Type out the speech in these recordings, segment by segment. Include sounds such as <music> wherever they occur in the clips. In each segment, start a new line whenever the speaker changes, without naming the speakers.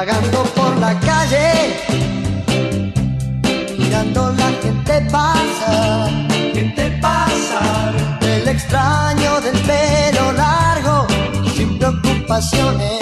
Vagando por la calle, mirando la gente pasar.
Gente pasar.
El extraño del pelo largo, sin preocupaciones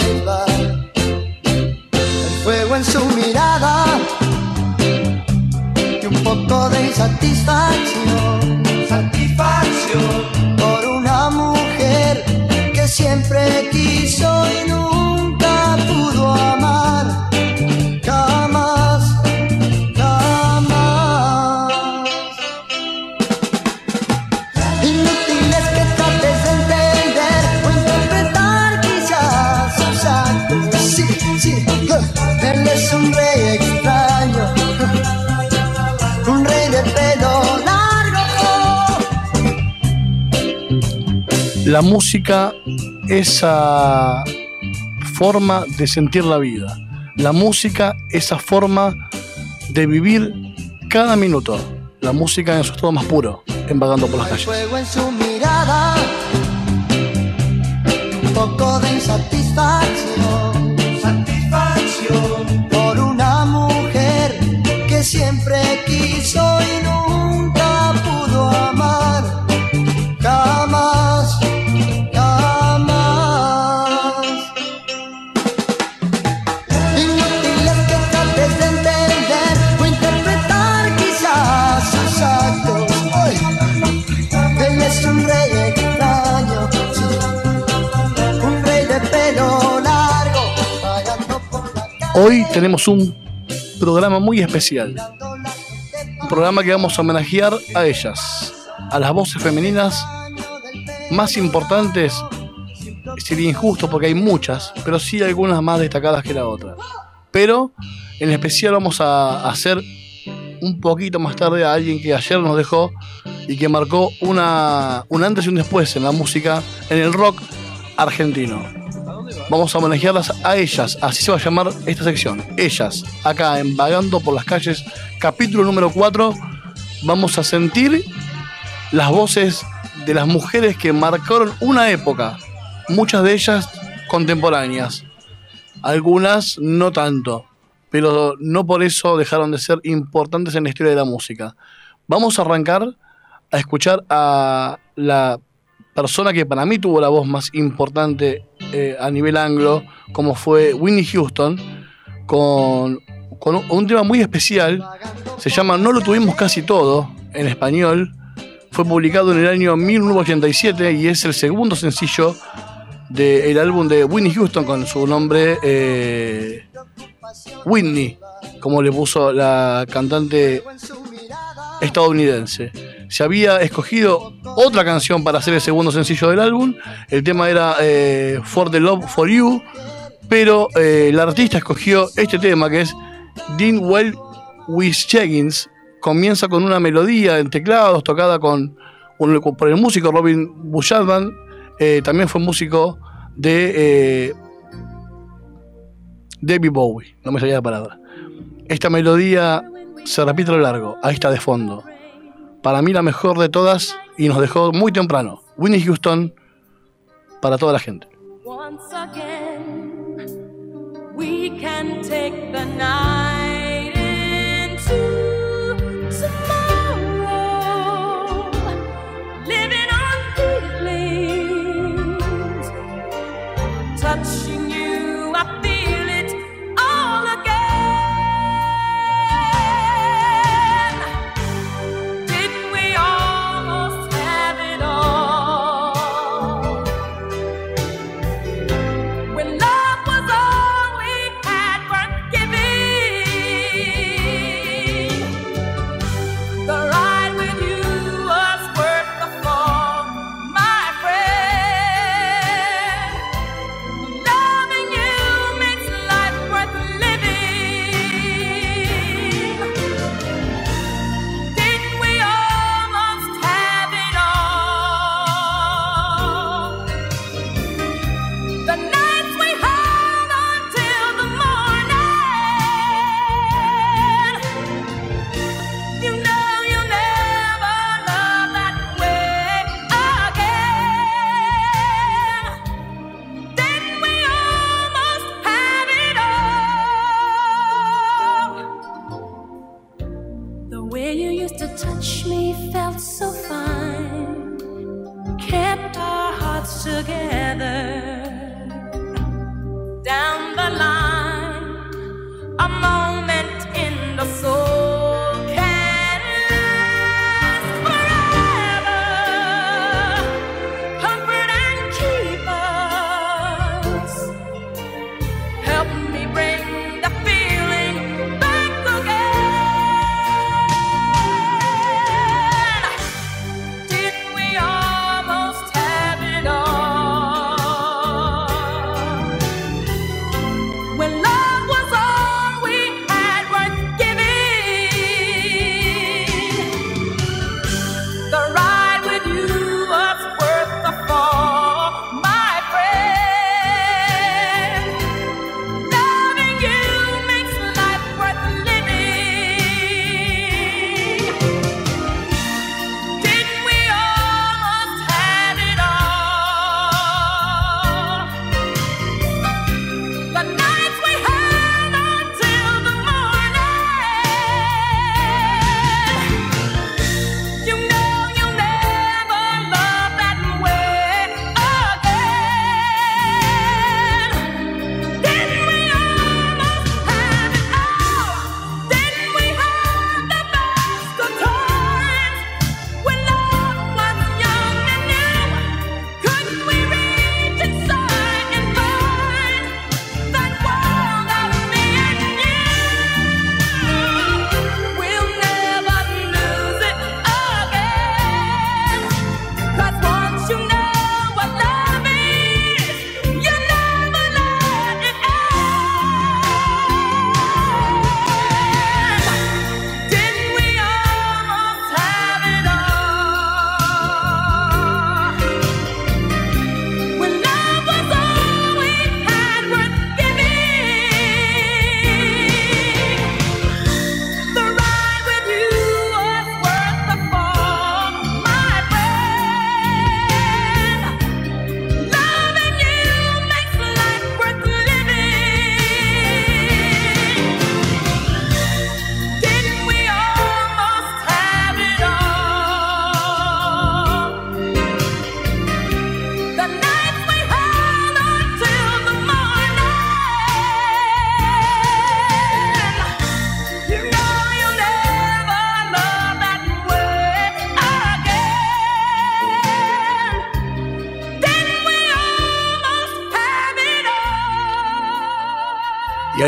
música, esa forma de sentir la vida. La música, esa forma de vivir cada minuto. La música en su estado más puro, en vagando por las calles.
fuego en su mirada, un poco de insatisfacción
Satisfacción.
por una mujer que siempre quiso y nunca
Hoy tenemos un programa muy especial. Un programa que vamos a homenajear a ellas, a las voces femeninas más importantes. Sería injusto porque hay muchas, pero sí algunas más destacadas que la otra. Pero en especial vamos a hacer un poquito más tarde a alguien que ayer nos dejó y que marcó una, un antes y un después en la música, en el rock argentino. Vamos a homenajearlas a ellas, así se va a llamar esta sección. Ellas, acá en Vagando por las calles, capítulo número 4, vamos a sentir las voces de las mujeres que marcaron una época, muchas de ellas contemporáneas, algunas no tanto, pero no por eso dejaron de ser importantes en la historia de la música. Vamos a arrancar a escuchar a la persona que para mí tuvo la voz más importante eh, a nivel anglo, como fue Winnie Houston, con, un tema muy especial, se llama No lo tuvimos casi todo, en español, fue publicado en el año 1987 y es el segundo sencillo del álbum de Winnie Houston con su nombre eh, Whitney, como le puso la cantante estadounidense. Se había escogido otra canción para hacer el segundo sencillo del álbum. El tema era eh, For the Love for You. Pero eh, el artista escogió este tema que es Dean Well with Cheggins. Comienza con una melodía en teclados tocada con, un- por el músico Robin Bushadman. Eh, también fue músico de eh, David Bowie. No me salía la palabra. Esta melodía se repite a lo largo. Ahí está de fondo. Para mí la mejor de todas y nos dejó muy temprano. Winnie Houston para toda la gente.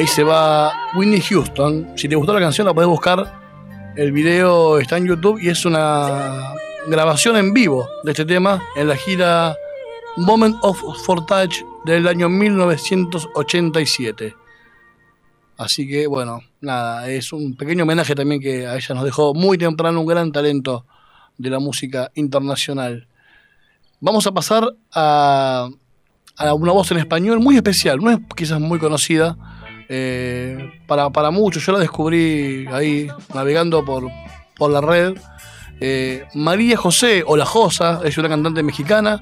Ahí se va Whitney Houston. Si te gustó la canción, la podés buscar. El video está en YouTube y es una grabación en vivo de este tema en la gira Moment of Fortage del año 1987. Así que, bueno, nada, es un pequeño homenaje también que a ella nos dejó muy temprano un gran talento de la música internacional. Vamos a pasar a, a una voz en español muy especial, no es quizás muy conocida eh, para, para muchos. Yo la descubrí ahí navegando por, por la red. Eh, María José o La Josa es una cantante mexicana.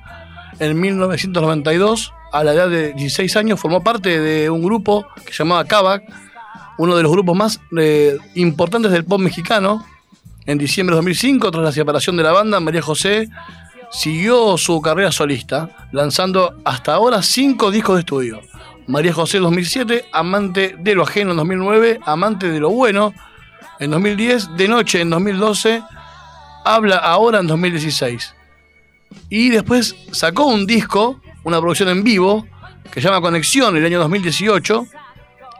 En 1992, a la edad de 16 años, formó parte de un grupo que se llamaba Kavak, uno de los grupos más eh, importantes del pop mexicano. En diciembre de 2005, tras la separación de la banda, María José siguió su carrera solista, lanzando hasta ahora cinco discos de estudio. María José en 2007, Amante de lo ajeno en 2009, Amante de lo bueno en 2010, De noche en 2012, Habla ahora en 2016. Y después sacó un disco, una producción en vivo, que se llama Conexión, el año 2018,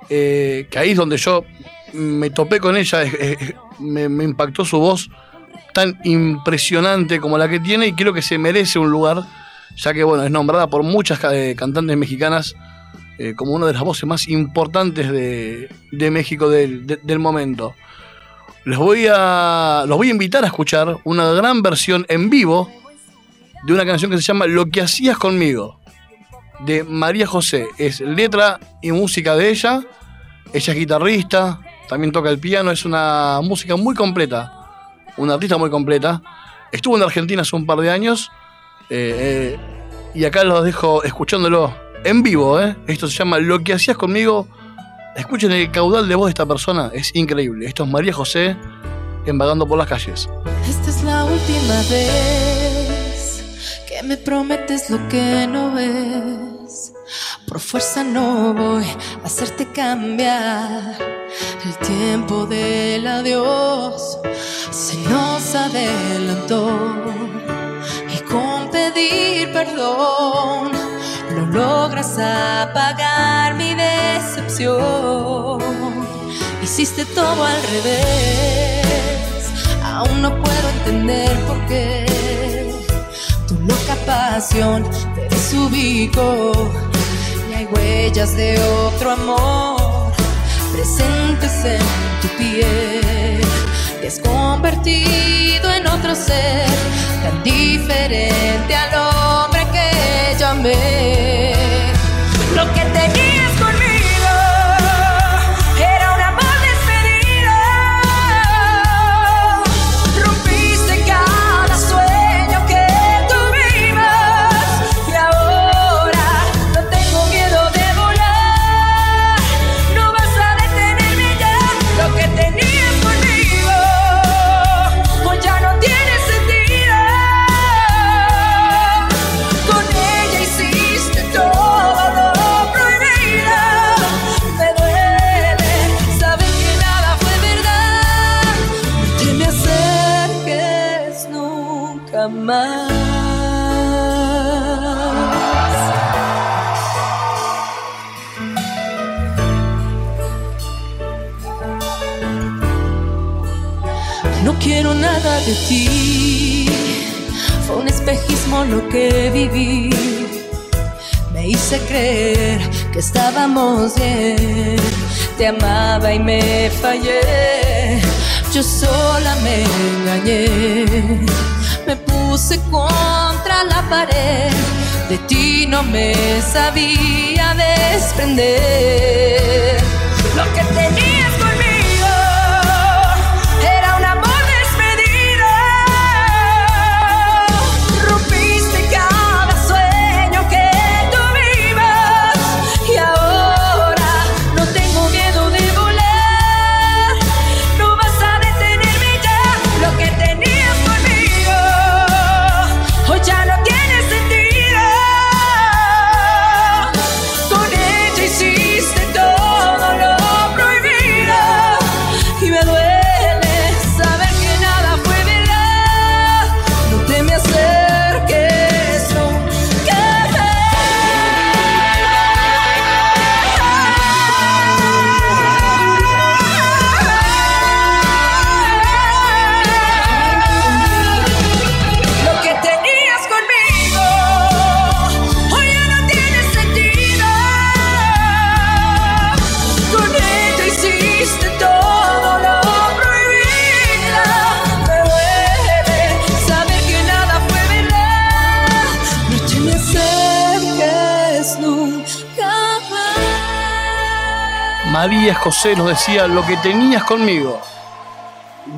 eh, que ahí es donde yo me topé con ella, me, me impactó su voz tan impresionante como la que tiene y creo que se merece un lugar, ya que bueno, es nombrada por muchas eh, cantantes mexicanas eh, como una de las voces más importantes de, de México del, de- del momento. Les voy a, los voy a invitar a escuchar una gran versión en vivo de una canción que se llama Lo que hacías conmigo, de María José. Es letra y música de ella. Ella es guitarrista, también toca el piano, es una música muy completa, una artista muy completa. Estuvo en Argentina hace un par de años eh, eh, y acá los dejo escuchándolo en vivo. eh. Esto se llama Lo que hacías conmigo. Escuchen el caudal de voz de esta persona, es increíble. Esto es María José en Vagando por las calles.
Esta es la última vez que me prometes lo que no ves. Por fuerza no voy a hacerte cambiar. El tiempo del adiós se nos adelantó. Y con pedir perdón logras apagar mi decepción. Hiciste todo al revés. Aún no puedo entender por qué tu loca pasión te desubicó. Y hay huellas de otro amor presentes en tu piel. Te has convertido en otro ser tan diferente al hombre que yo amé. Lo que tenías de ti. Fue un espejismo lo que viví. Me hice creer que estábamos bien. Te amaba y me fallé. Yo sola me engañé. Me puse contra la pared. De ti no me sabía desprender. Lo que tenías
José nos decía lo que tenías conmigo.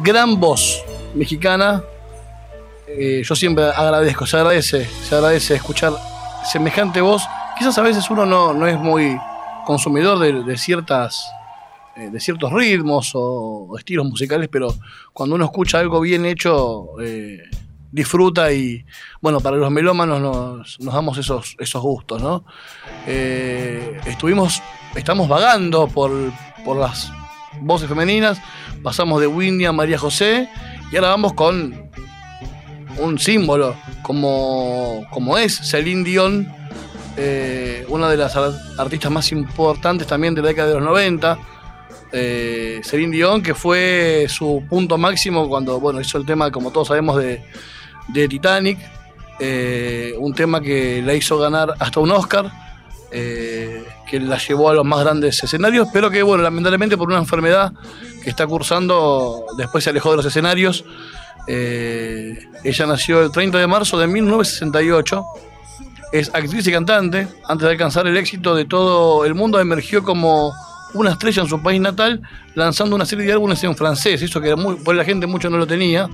Gran voz mexicana. Eh, yo siempre agradezco, se agradece, se agradece escuchar semejante voz. Quizás a veces uno no, no es muy consumidor de, de ciertas eh, de ciertos ritmos o, estilos musicales, pero cuando uno escucha algo bien hecho, eh, disfruta y bueno, para los melómanos nos, damos esos, esos gustos, ¿no? Estuvimos, estamos vagando por, por las voces femeninas, pasamos de Windy a María José y ahora vamos con un símbolo como, como es Celine Dion, eh, una de las ar- artistas más importantes también de la década de los 90. Eh, Celine Dion, que fue su punto máximo cuando bueno, hizo el tema, como todos sabemos, de, de Titanic. Eh, un tema que la hizo ganar hasta un Oscar, eh, que la llevó a los más grandes escenarios, pero que, bueno, lamentablemente por una enfermedad que está cursando, después se alejó de los escenarios. Eh, ella nació el 30 de marzo de 1968. Es actriz y cantante. Antes de alcanzar el éxito de todo el mundo, emergió como una estrella en su país natal, lanzando una serie de álbumes en francés. Eso que muy, por la gente mucho no lo tenía.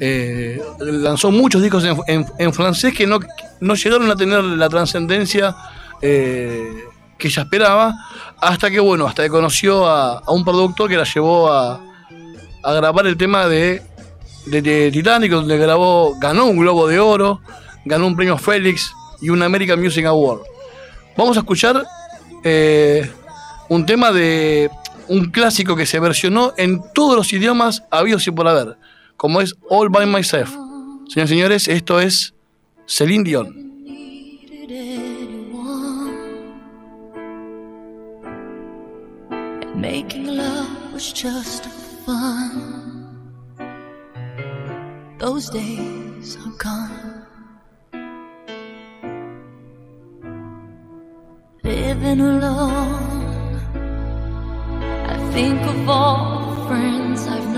Eh, lanzó muchos discos en francés que no, no llegaron a tener la trascendencia eh, que ella esperaba. Hasta que, bueno, hasta que conoció a, a un productor que la llevó a, a grabar el tema de, de, Titanic, donde grabó, ganó un Globo de Oro, ganó un premio Félix y un American Music Award. Vamos a escuchar eh, un tema de un clásico que se versionó en todos los idiomas habidos y por haber, como es All by Myself. Señores señores, esto es Celine Dion.
Making love was just fun. Those days are gone. Living alone, I think of all the friends I've known.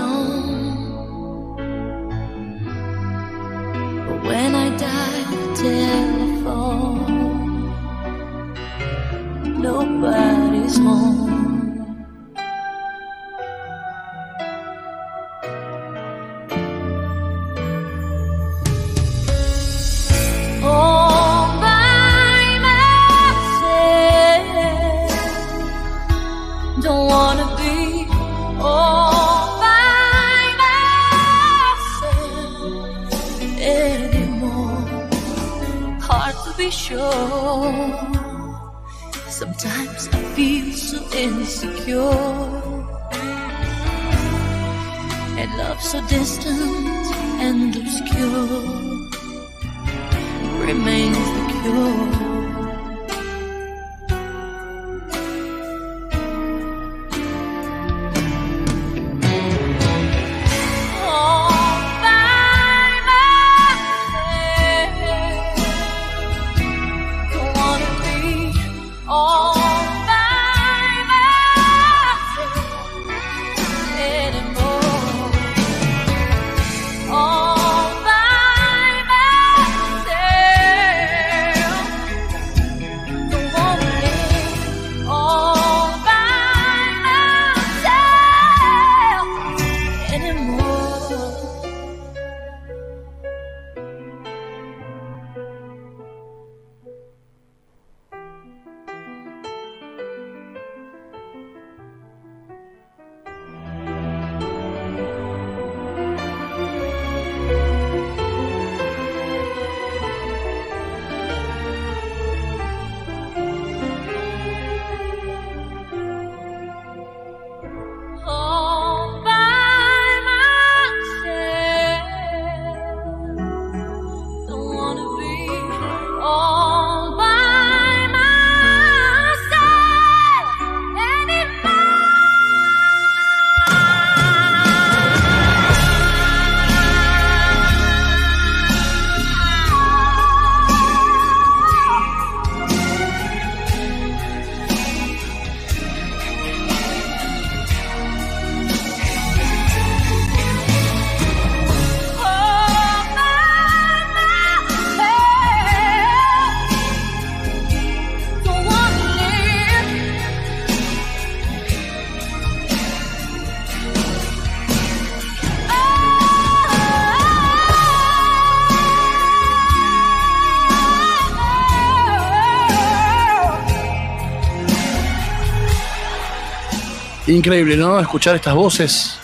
Increíble, ¿no? Escuchar estas voces,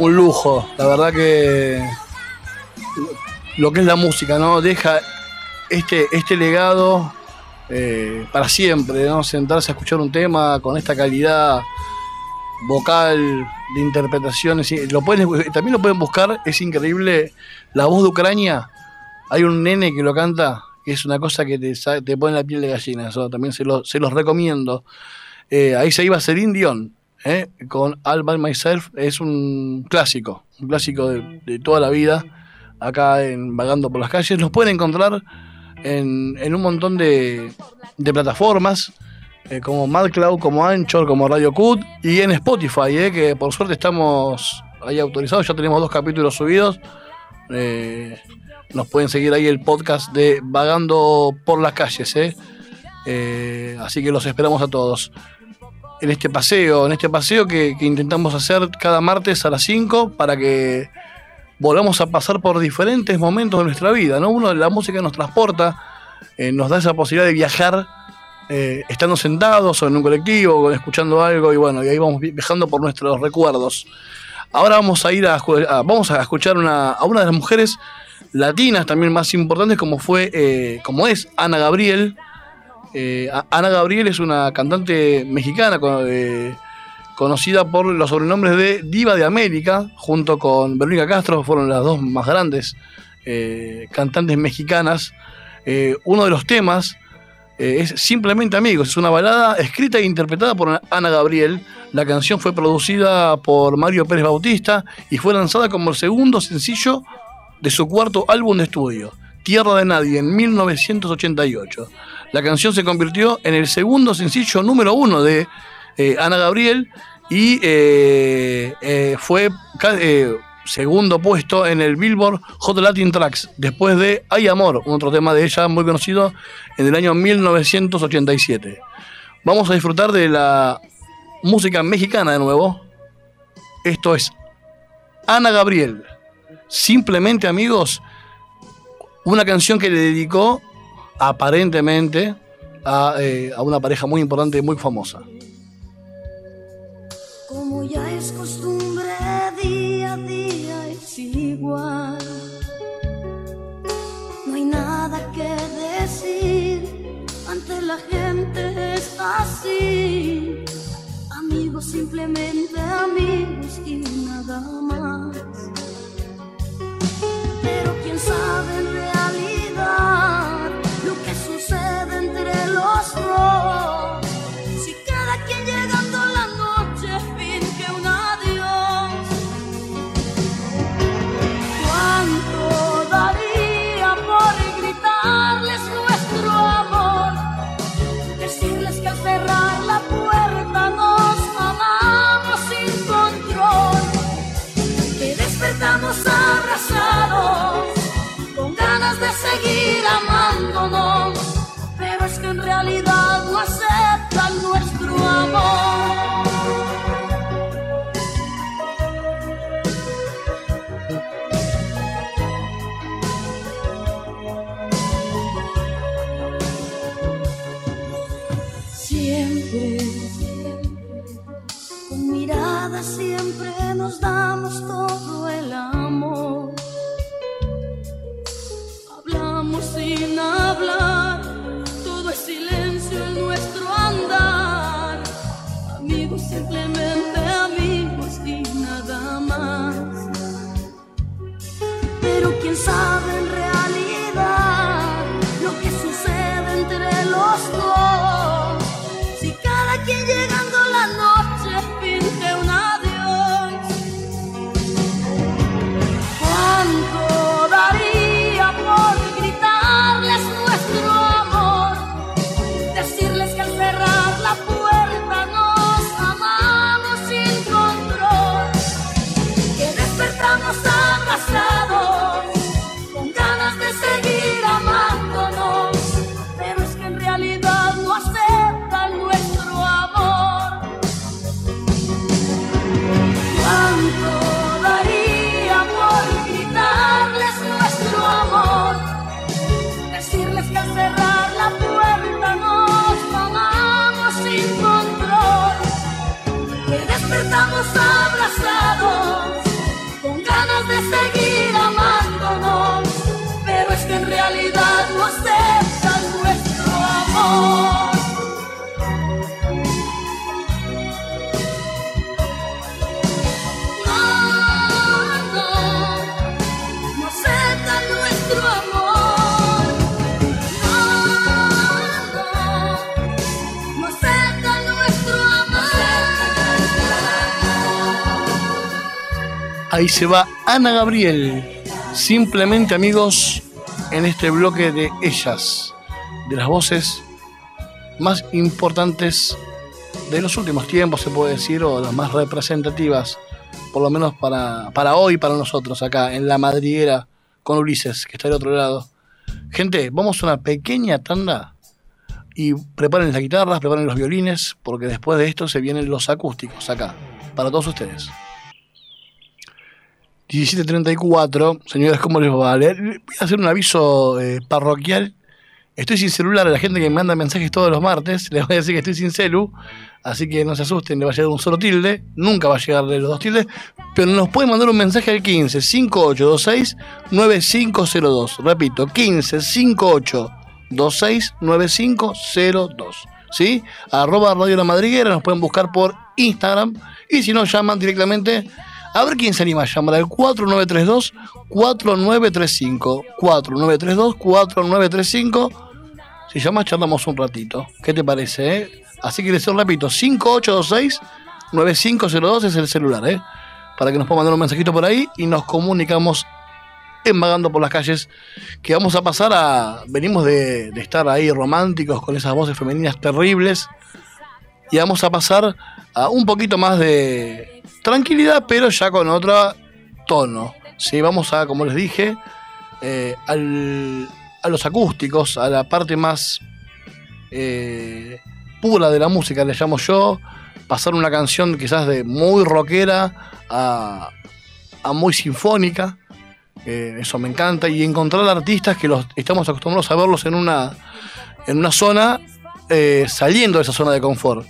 un lujo. La verdad que lo que es la música, ¿no? Deja este, este legado eh, para siempre, ¿no? Sentarse a escuchar un tema con esta calidad vocal, de interpretaciones. Lo pueden, también lo pueden buscar, es increíble. La voz de Ucrania, hay un nene que lo canta, que es una cosa que te, te pone la piel de gallina. Eso también se, lo- se los recomiendo. Eh, ahí se iba Celine Dion, ¿eh? con All By Myself. Es un clásico, un clásico de, toda la vida. Acá en Vagando por las calles. Los pueden encontrar en, un montón de, de plataformas. eh, como MadCloud, como Anchor, como Radio Cut y en Spotify, eh, que por suerte estamos ahí autorizados, ya tenemos dos capítulos subidos. Eh, nos pueden seguir ahí el podcast de Vagando por las calles, así que los esperamos a todos en este paseo, en este paseo que, intentamos hacer cada martes a las 5 para que volvamos a pasar por diferentes momentos de nuestra vida, ¿no? Uno, la música nos transporta, eh, nos da esa posibilidad de viajar eh, estando sentados o en un colectivo, escuchando algo, y bueno, y ahí vamos vi- viajando por nuestros recuerdos. Ahora vamos a ir a- vamos a escuchar una, a una de las mujeres latinas también más importantes como fue, eh, como es Ana Gabriel. Eh, Ana Gabriel es una cantante mexicana eh, conocida por los sobrenombres de Diva de América, junto con Verónica Castro, fueron las dos más grandes eh, cantantes mexicanas. Uno de los temas es Simplemente Amigos, es una balada escrita e interpretada por Ana Gabriel. La canción fue producida por Mario Pérez Bautista y fue lanzada como el segundo sencillo de su cuarto álbum de estudio, Tierra de Nadie, en 1988. La canción se convirtió en el segundo sencillo número uno de eh, Ana Gabriel y eh, eh, fue segundo puesto en el Billboard Hot Latin Tracks, después de Hay Amor, un otro tema de ella muy conocido en el año 1987. Vamos a disfrutar de la música mexicana de nuevo. Esto es Ana Gabriel. Simplemente amigos, una canción que le dedicó aparentemente a, eh, a una pareja muy importante y muy famosa.
Como ya es costumbre, día a día es igual. No hay nada que decir, ante la gente es así. Amigos, simplemente amigos y nada más. Pero quién sabe en realidad entre los
Ahí se va Ana Gabriel. Simplemente amigos, en este bloque de ellas, de las voces más importantes de los últimos tiempos, se puede decir, o las más representativas, por lo menos para, para hoy, para nosotros, acá en la madriguera con Ulises, que está del otro lado. Gente, vamos a una pequeña tanda y preparen las guitarras, preparen los violines, porque después de esto se vienen los acústicos acá, para todos ustedes. 17.34, señores, ¿cómo les va? Le- Voy a hacer un aviso eh, parroquial Estoy sin celular a la gente que me manda mensajes todos los martes. <laughs> Les voy a decir que estoy sin celu. Así que no se asusten, le va a llegar un solo tilde. Nunca va a llegar de los dos tildes. Pero nos pueden mandar un mensaje al 15 5826 9502. Repito, 15 5826 9502. ¿Sí? Arroba Radio La Madriguera. Nos pueden buscar por Instagram. Y si no, llaman directamente. A ver quién se anima a llamar al 4932 4935. 4932 4935. Si llamas, charlamos un ratito. ¿Qué te parece? eh? Así que les repito, 5826-9502 es el celular, ¿eh? Para que nos puedan mandar un mensajito por ahí y nos comunicamos Vagando por las calles. Que vamos a pasar a. Venimos de estar ahí románticos con esas voces femeninas terribles. Y vamos a pasar a un poquito más de tranquilidad, pero ya con otro tono. Sí, vamos a, como les dije, eh, al- a los acústicos, a la parte más eh, pura de la música, le llamo yo. Pasar una canción quizás de muy rockera a, a muy sinfónica. eso me encanta. Y encontrar artistas que los estamos acostumbrados a verlos en una, en una zona eh, saliendo de esa zona de confort.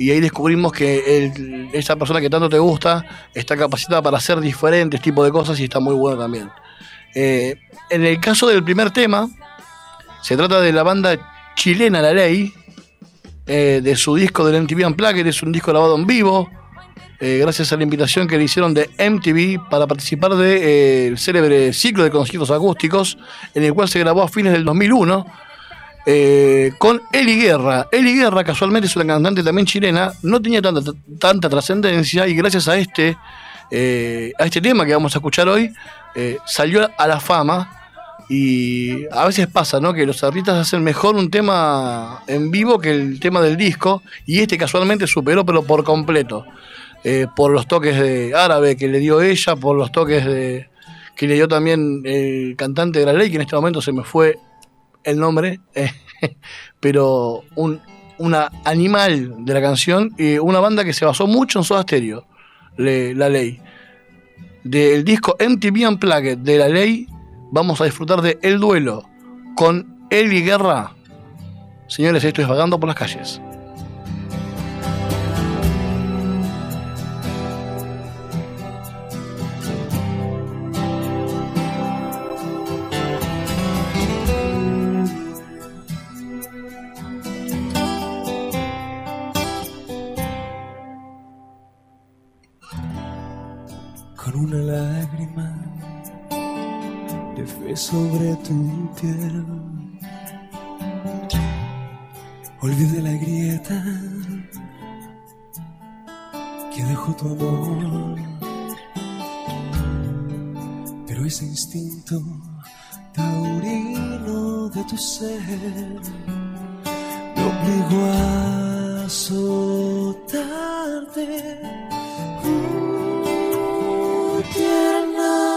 Y ahí descubrimos que esa persona que tanto te gusta está capacitada para hacer diferentes tipos de cosas y está muy bueno también. Eh, en el caso del primer tema, se trata de la banda chilena La Ley, eh, de su disco del MTV Unplugged, es un disco grabado en vivo, eh, gracias a la invitación que le hicieron de MTV para participar del célebre ciclo de conciertos acústicos, en el cual se grabó a fines del 2001. Eh, con Eli Guerra. Eli Guerra casualmente es una cantante también chilena, no tenía tanta, tanta trascendencia y gracias a este, eh, a este tema que vamos a escuchar hoy, eh, salió a la fama y a veces pasa, ¿no? Que los artistas hacen mejor un tema en vivo que el tema del disco y este casualmente superó pero por completo. Por los toques de árabe que le dio ella, por los toques de que le dio también el cantante de la ley, que en este momento se me fue el nombre, eh, <laughs> pero un una animal de la canción, y una banda que se basó mucho en Soda Stereo, La Ley. Del disco MTV Unplugged de La Ley, vamos a disfrutar de El Duelo con Eli Guerra. Señores, esto es Vagando por las calles.
Una lágrima de fe sobre tu piel. Olvidé la grieta que dejó tu amor, pero ese instinto taurino de tu ser me obligó a azotarte
didn't know.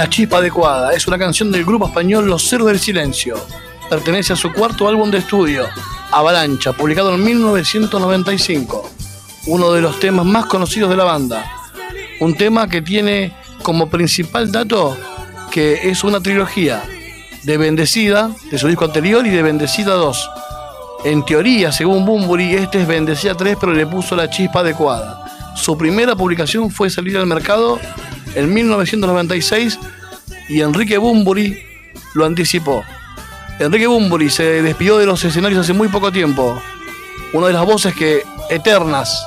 La
Chispa Adecuada es una canción del grupo español Los Ceros del Silencio. Pertenece a su cuarto álbum de estudio, Avalancha, publicado en 1995. Uno de los temas más conocidos de la banda. Un tema que tiene como principal dato que es una trilogía de Bendecida, de su disco anterior, y de Bendecida 2. En teoría, según Bumburi, este es Bendecida 3, pero le puso la chispa adecuada. Su primera publicación fue salir al mercado en 1996 y Enrique Bumburi lo anticipó. Enrique Bumburi se despidió de los escenarios hace muy poco tiempo. Una de las voces que eternas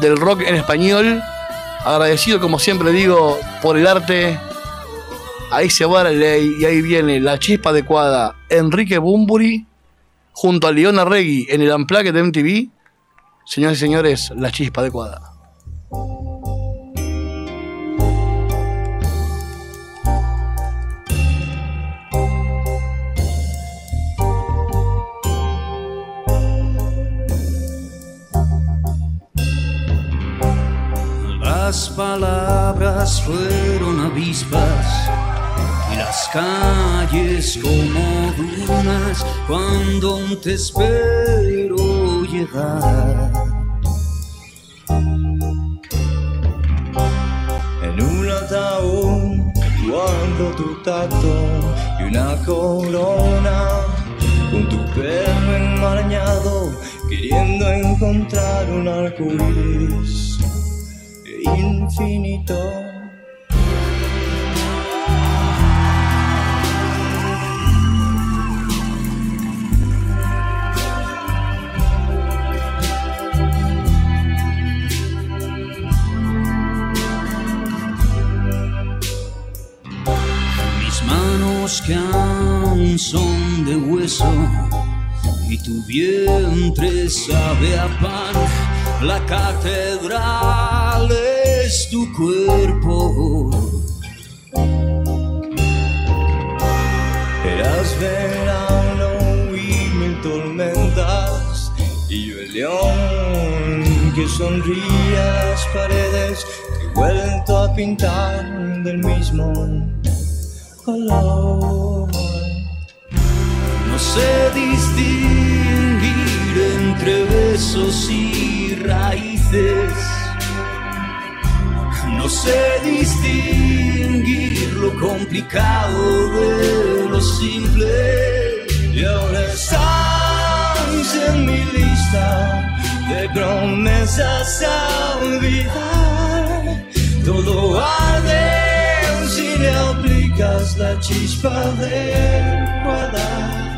del rock en español. Agradecido, como siempre digo, por el arte. Ahí se va la ley y ahí viene la chispa adecuada. Enrique Bumburi junto a Leona Regui en el Unplugged de MTV. Señores y señores, la chispa adecuada.
Las palabras fueron avispas y las calles como dunas cuando te espero llegar.
En un ataúd guardo tu tacto y una corona con tu pelo enmarañado queriendo encontrar un arco iris infinito.
Mis manos que aún son de hueso y tu vientre sabe a pan. La catedral es tu cuerpo.
Eras verano y mil tormentas y yo el león que sonríe a las paredes que he vuelto a pintar del mismo color.
No sé distinguir entre besos y raíces. No sé distinguir lo complicado de lo simple.
Y ahora estás en mi lista de promesas a olvidar. Todo arde si le aplicas la chispa de guardar.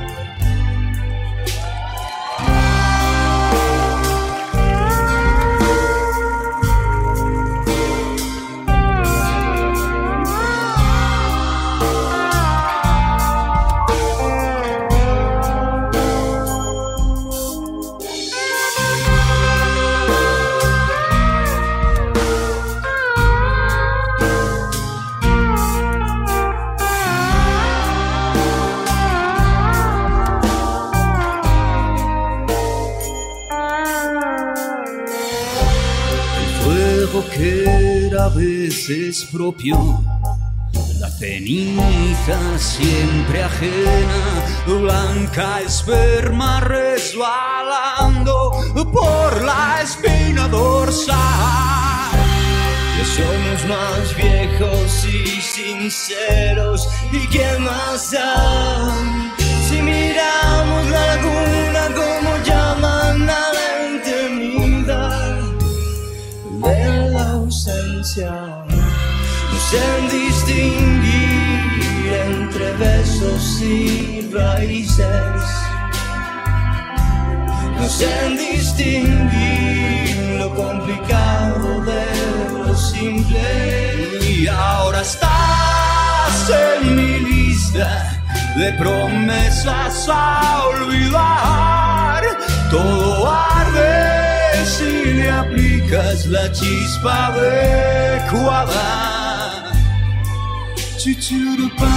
Que era a veces propio, la ceniza siempre ajena, blanca esperma resbalando por la espina dorsal.
Ya somos más viejos y sinceros. ¿Y qué más da? Si miramos la laguna como No sé distinguir entre besos y raíces. Sé distinguir lo complicado de lo simple. Y ahora estás en mi lista de promesas a olvidar. Todo arde si le aplicas la chispa adecuada. Chuchuru, pau,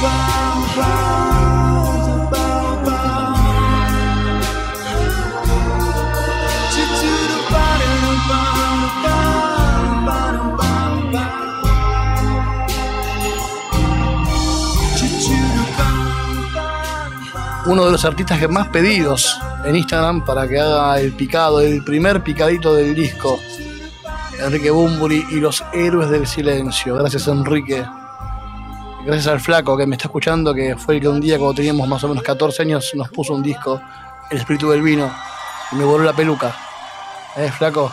pau, pau,
Uno de los artistas que más pedidos en Instagram para que haga el picado, el primer picadito del disco. Enrique Bumburi y los héroes del silencio. Gracias Enrique. Gracias al flaco que me está escuchando, que fue el que un día cuando teníamos más o menos 14 años nos puso un disco, El espíritu del vino, y me voló la peluca. ¿Eh, flaco?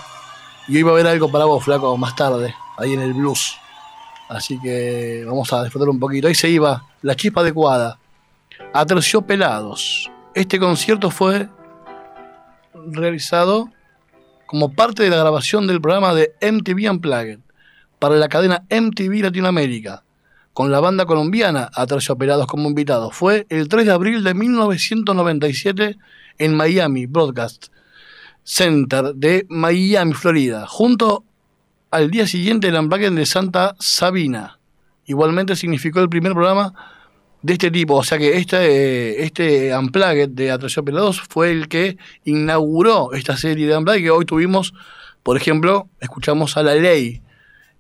Y hoy va a haber algo para vos, flaco, más tarde, ahí en el blues. Así que vamos a disfrutar un poquito. Ahí se iba la chispa adecuada. Aterciopelados. Este concierto fue realizado como parte de la grabación del programa de MTV Unplugged para la cadena MTV Latinoamérica, con la banda colombiana Aterciopelados como invitados. Fue el 3 de abril de 1997 en Miami Broadcast Center de Miami, Florida, junto al día siguiente el Unplugged de Santa Sabina. Igualmente significó el primer programa de este tipo, o sea que este, este Unplugged de Aterciopelados fue el que inauguró esta serie de Unplugged que hoy tuvimos, por ejemplo, escuchamos a La Ley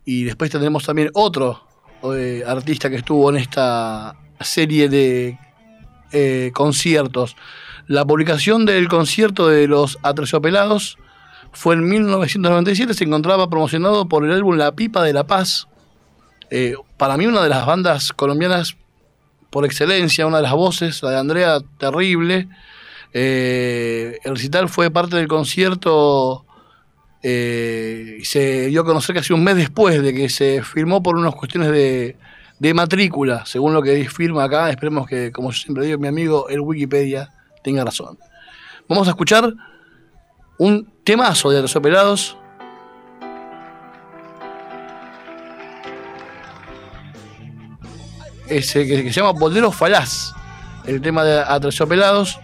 y después tendremos también otro eh, artista que estuvo en esta serie de eh, conciertos. La publicación del concierto de los Aterciopelados fue en 1997, se encontraba promocionado por el álbum La Pipa de la Paz. Eh, para mí una de las bandas colombianas por excelencia, una de las voces, la de Andrea, terrible. Eh, el recital fue parte del concierto eh, y se dio a conocer casi un mes después de que se firmó por unas cuestiones de, de matrícula, según lo que firma acá. Esperemos que, como yo siempre digo, mi amigo el Wikipedia tenga razón. Vamos a escuchar un temazo de Aterciopelados. Ese que, se llama Bolero Falaz, el tema de Aterciopelados.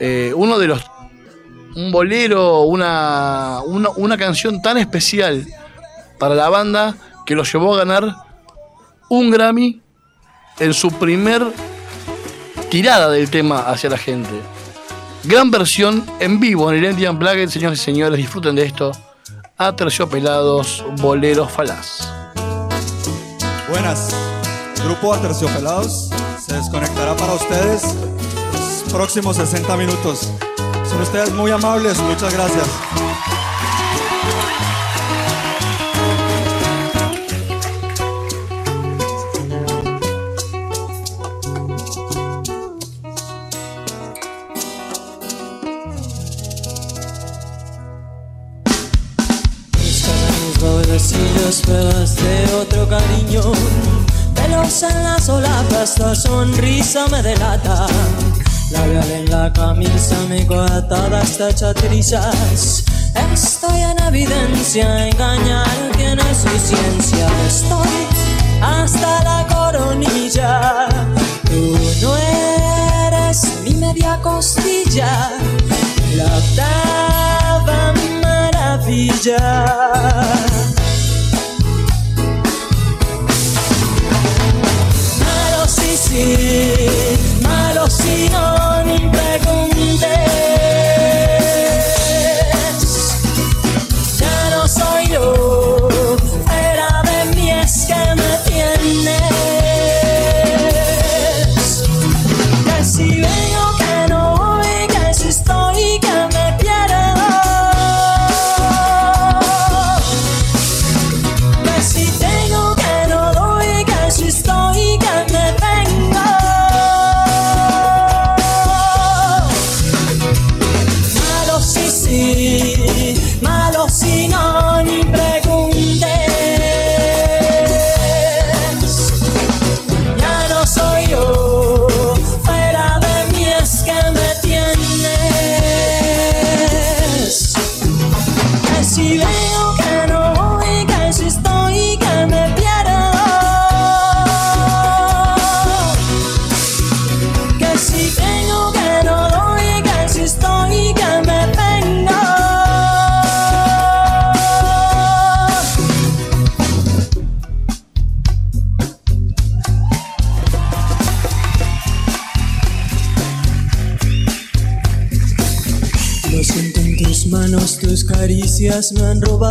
Eh, uno de los. Un bolero, una, una, una canción tan especial para la banda que lo llevó a ganar un Grammy en su primer tirada del tema hacia la gente. Gran versión en vivo en el Indie Unplugged, señores y señores, disfruten de esto. Aterciopelados, boleros falaz.
Buenas, grupo Aterciopelados se desconectará para ustedes los próximos 60 minutos. Son ustedes muy amables, muchas gracias.
En las solapas, la sonrisa me delata. Labial en la camisa, mi coartada está hecha trizas Estoy en evidencia, engañar tiene su ciencia. Estoy hasta la coronilla. Tú no eres mi media costilla. La octava maravilla Sí, malo si no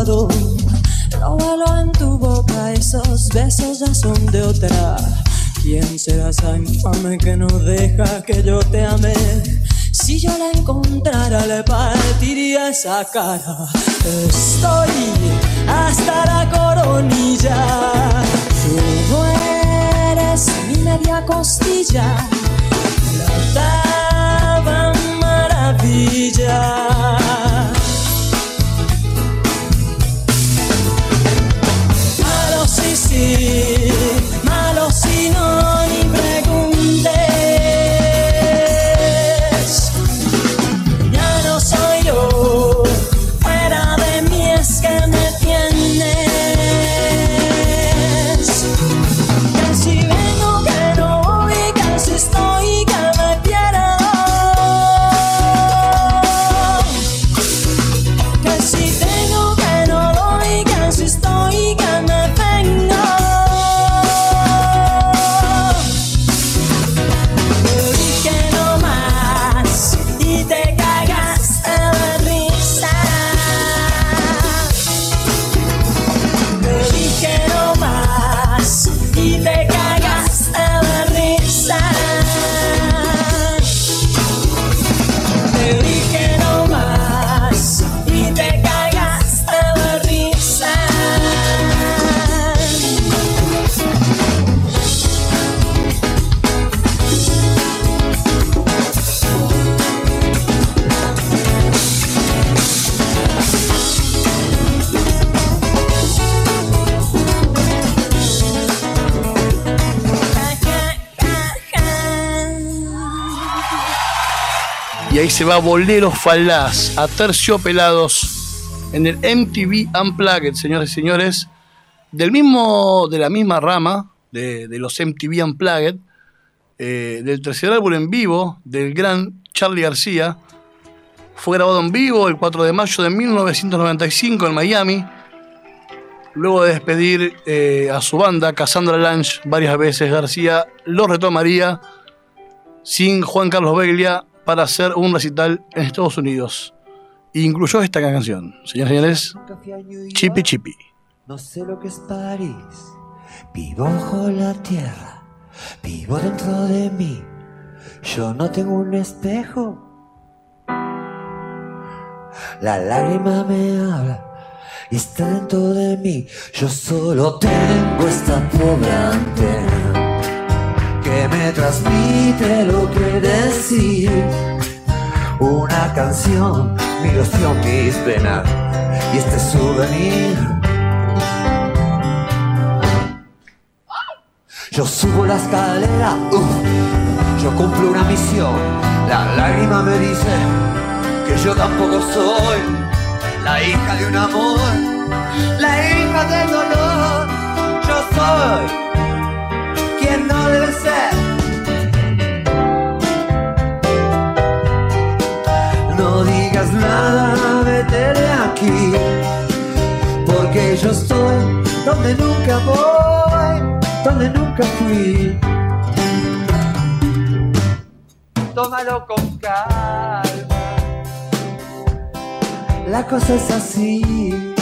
No
vuelo en tu boca, esos besos ya son de otra. ¿Quién será esa infame que no deja que yo te ame? Si yo la encontrara, le partiría esa cara. Estoy hasta la coronilla. Tú no eres mi media costilla. La maravilla. Malo
va Boleros Falaz a terciopelados en el MTV Unplugged, señores y señores, del mismo, de la misma rama de, los MTV Unplugged, eh, del tercer álbum en vivo del gran Charlie García. Fue grabado en vivo el 4 de mayo de 1995 en Miami. Luego de despedir eh, a su banda, Cassandra Lange, varias veces, García lo retomaría sin Juan Carlos Beglia para hacer un recital en Estados Unidos. E incluyó esta canción, señores y señores, Chippy Chippy.
No sé lo que es París. Vivo bajo la tierra. Vivo dentro de mí. Yo no tengo un espejo. La lágrima me habla y está dentro de mí. Yo solo tengo esta pobre antena que me transmite lo que decir. Una canción, mi ilusión, mis penas y este souvenir. Yo subo la escalera, yo cumplo una misión. La lágrima me dice que yo tampoco soy la hija de un amor, la hija del dolor. Yo soy quien no debe donde nunca voy, donde nunca fui. Tómalo con calma, la cosa es así.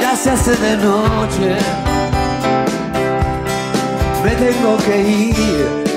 Ya se hace de noche, me tengo que ir.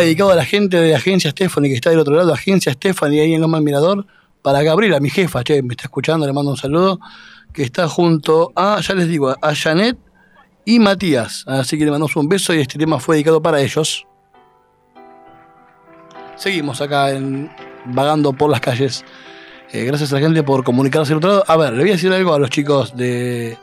Dedicado a la gente de Agencia Stephanie que está del otro lado, Agencia Stephanie ahí en Loma Mirador, para Gabriela, mi jefa, che, me está escuchando, le mando un saludo, que está junto a, ya les digo, a Janet y Matías. Así que le mandamos un beso y este tema fue dedicado para ellos. Seguimos acá en, vagando por las calles. Eh, gracias a la gente por comunicarse al otro lado. A ver, le voy a decir algo a los chicos de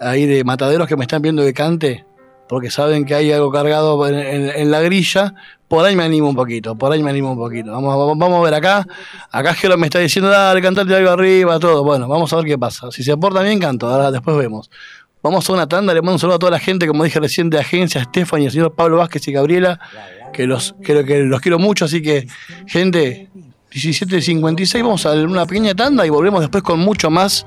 ahí de Mataderos que me están viendo de cante, porque saben que hay algo cargado en, la grilla. Por ahí me animo un poquito, por ahí me animo un poquito. Vamos, vamos, a ver acá. Acá Jero me está diciendo, dale, cantate algo arriba, todo. Bueno, vamos a ver qué pasa. Si se aporta bien, canto. Ahora después vemos. Vamos a una tanda, le mando un saludo a toda la gente, como dije recién, de agencia, Estefan y el señor Pablo Vázquez y Gabriela, que los, que, que los quiero mucho, así que, gente, 17.56, vamos a una pequeña tanda y volvemos después con mucho más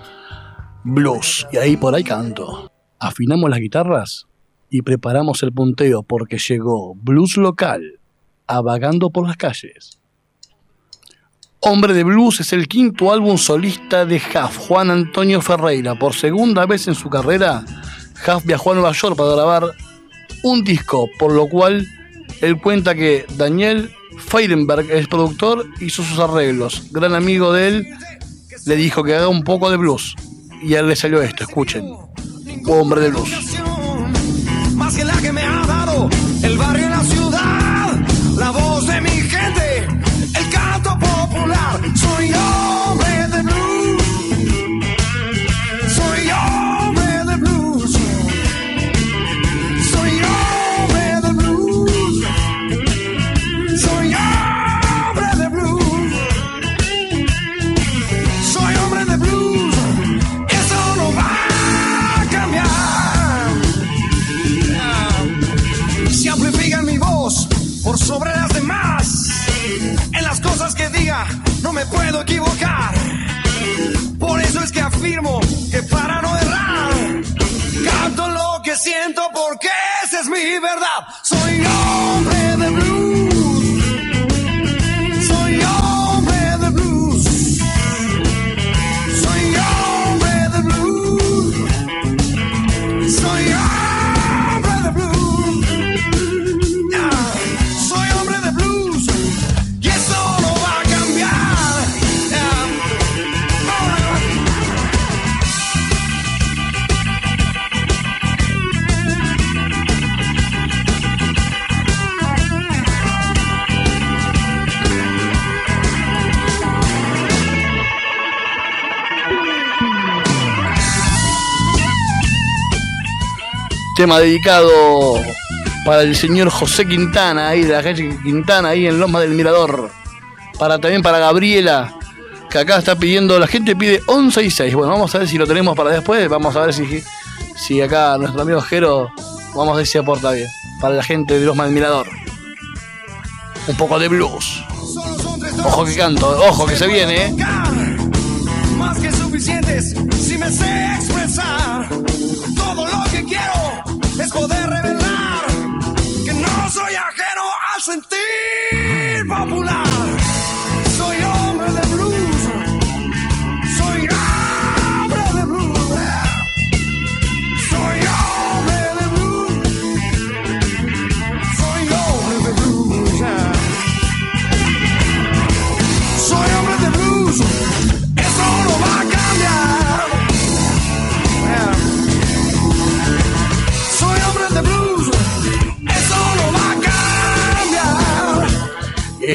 blues. Y ahí por ahí canto. Afinamos las guitarras y preparamos el punteo porque llegó Blues Local a Vagando por las calles. Hombre de Blues es el quinto álbum solista de Huff, Juan Antonio Ferreira. Por segunda vez en su carrera, Huff viajó a Nueva York para grabar un disco, por lo cual él cuenta que Daniel Feirenberg es productor, hizo sus arreglos. Gran amigo de él le dijo que haga un poco de blues. Y a él le salió esto, escuchen. Hombre de Blues.
Más que la que me ha dado el barrio
Tema dedicado para el señor José Quintana, ahí de la calle Quintana, ahí en Loma del Mirador. Para también para Gabriela, que acá está pidiendo, la gente pide 11 y 6. Bueno, vamos a ver si lo tenemos para después. Vamos a ver si, si acá nuestro amigo Jero, vamos a ver si aporta bien. Para la gente de Loma del Mirador. Un poco de blues. Ojo que canto, ojo que se viene, eh.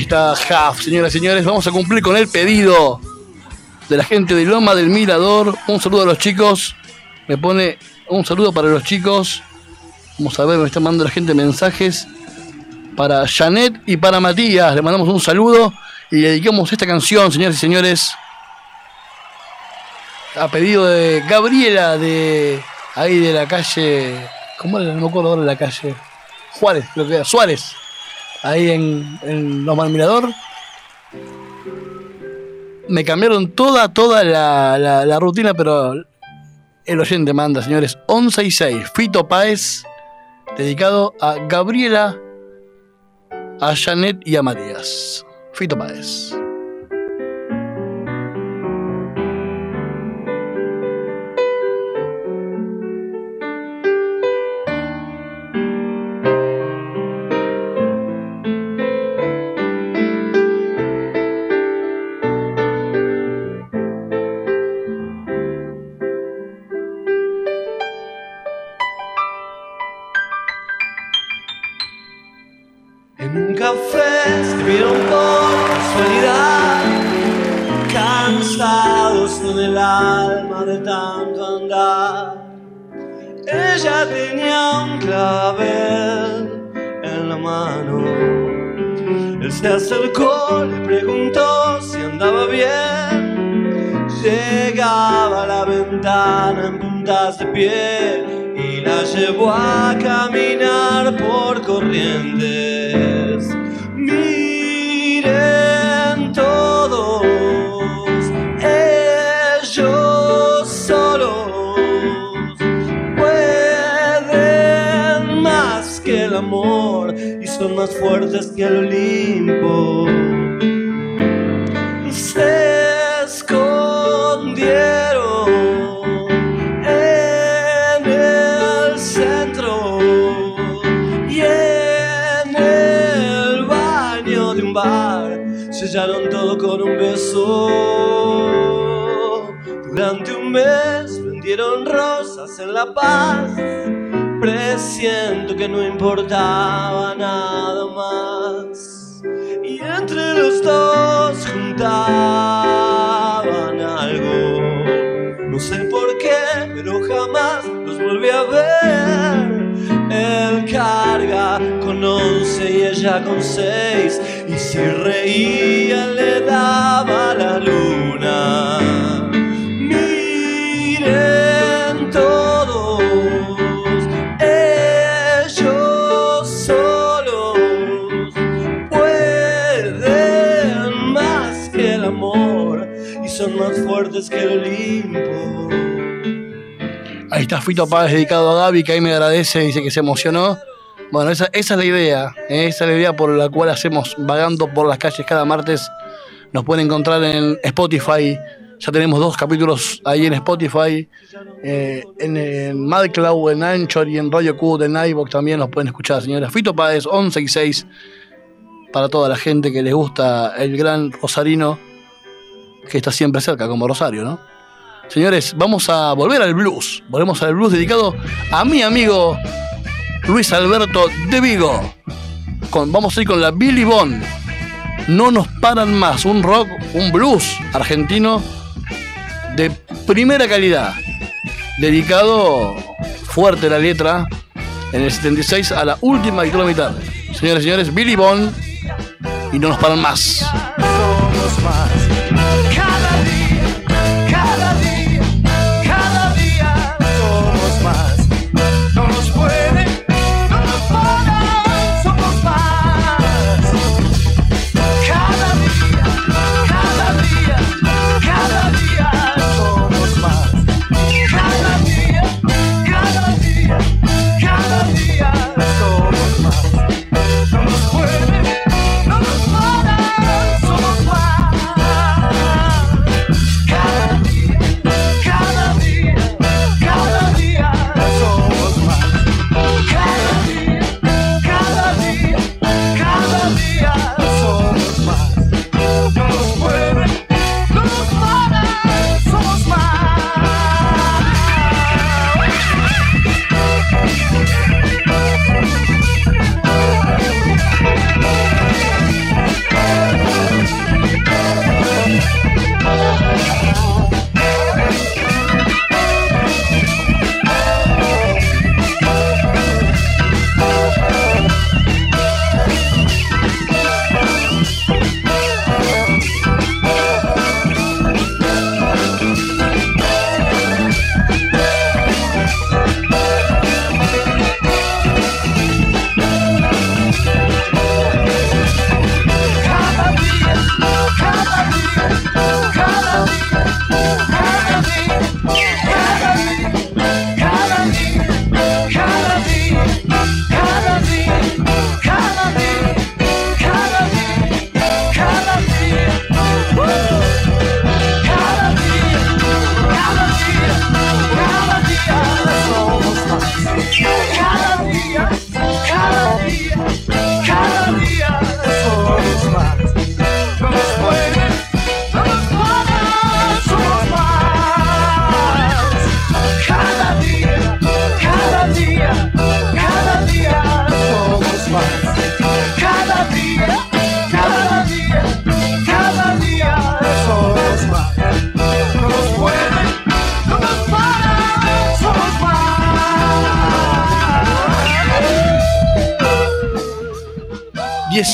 Señoras y señores, vamos a cumplir con el pedido de la gente de Loma del Mirador. Un saludo a los chicos. Me pone un saludo para los chicos. Vamos a ver, me está mandando la gente mensajes. Para Janet y para Matías. Le mandamos un saludo y le dedicamos esta canción, señoras y señores. A pedido de Gabriela de ahí de la calle. ¿Cómo era? No me acuerdo ahora la calle. Juárez, creo que era. Suárez ahí en, en del Mirador. Me cambiaron toda, toda la, la- la rutina, pero el oyente manda, señores. 11 y 6, Fito Páez, dedicado a Gabriela, a Janet y a Matías. Fito Páez.
Fuertes que el Olimpo. Se escondieron en el centro y en el baño de un bar sellaron todo con un beso. Durante un mes vendieron rosas en La Paz, presiento que no importaba nada con seis. Y si reía le daba la luna. Miren todos, ellos solos pueden más que el amor y son más fuertes que el Olimpo.
Ahí está Fito Páez dedicado a Gaby, que ahí me agradece, dice que se emocionó. Bueno, esa, es la idea, ¿eh? esa es la idea por la cual hacemos vagando por las calles cada martes. Nos pueden encontrar en Spotify, ya tenemos dos capítulos ahí en Spotify, eh, en, en MadCloud, en Anchor y en Radio Q, en iVoox también nos pueden escuchar, señores. Fito Páez, 11 y 6, para toda la gente que les gusta el gran Rosarino, que está siempre cerca, como Rosario, ¿no? Señores, vamos a volver al blues. Volvemos al blues dedicado a mi amigo Luis Alberto de Vigo. Con, vamos a ir con la Billy Bond. No nos paran más. Un rock, un blues argentino de primera calidad. Dedicado fuerte la letra en el 76 a la última dictadura militar. Señores y señores, Billy Bond y no nos paran más.
más.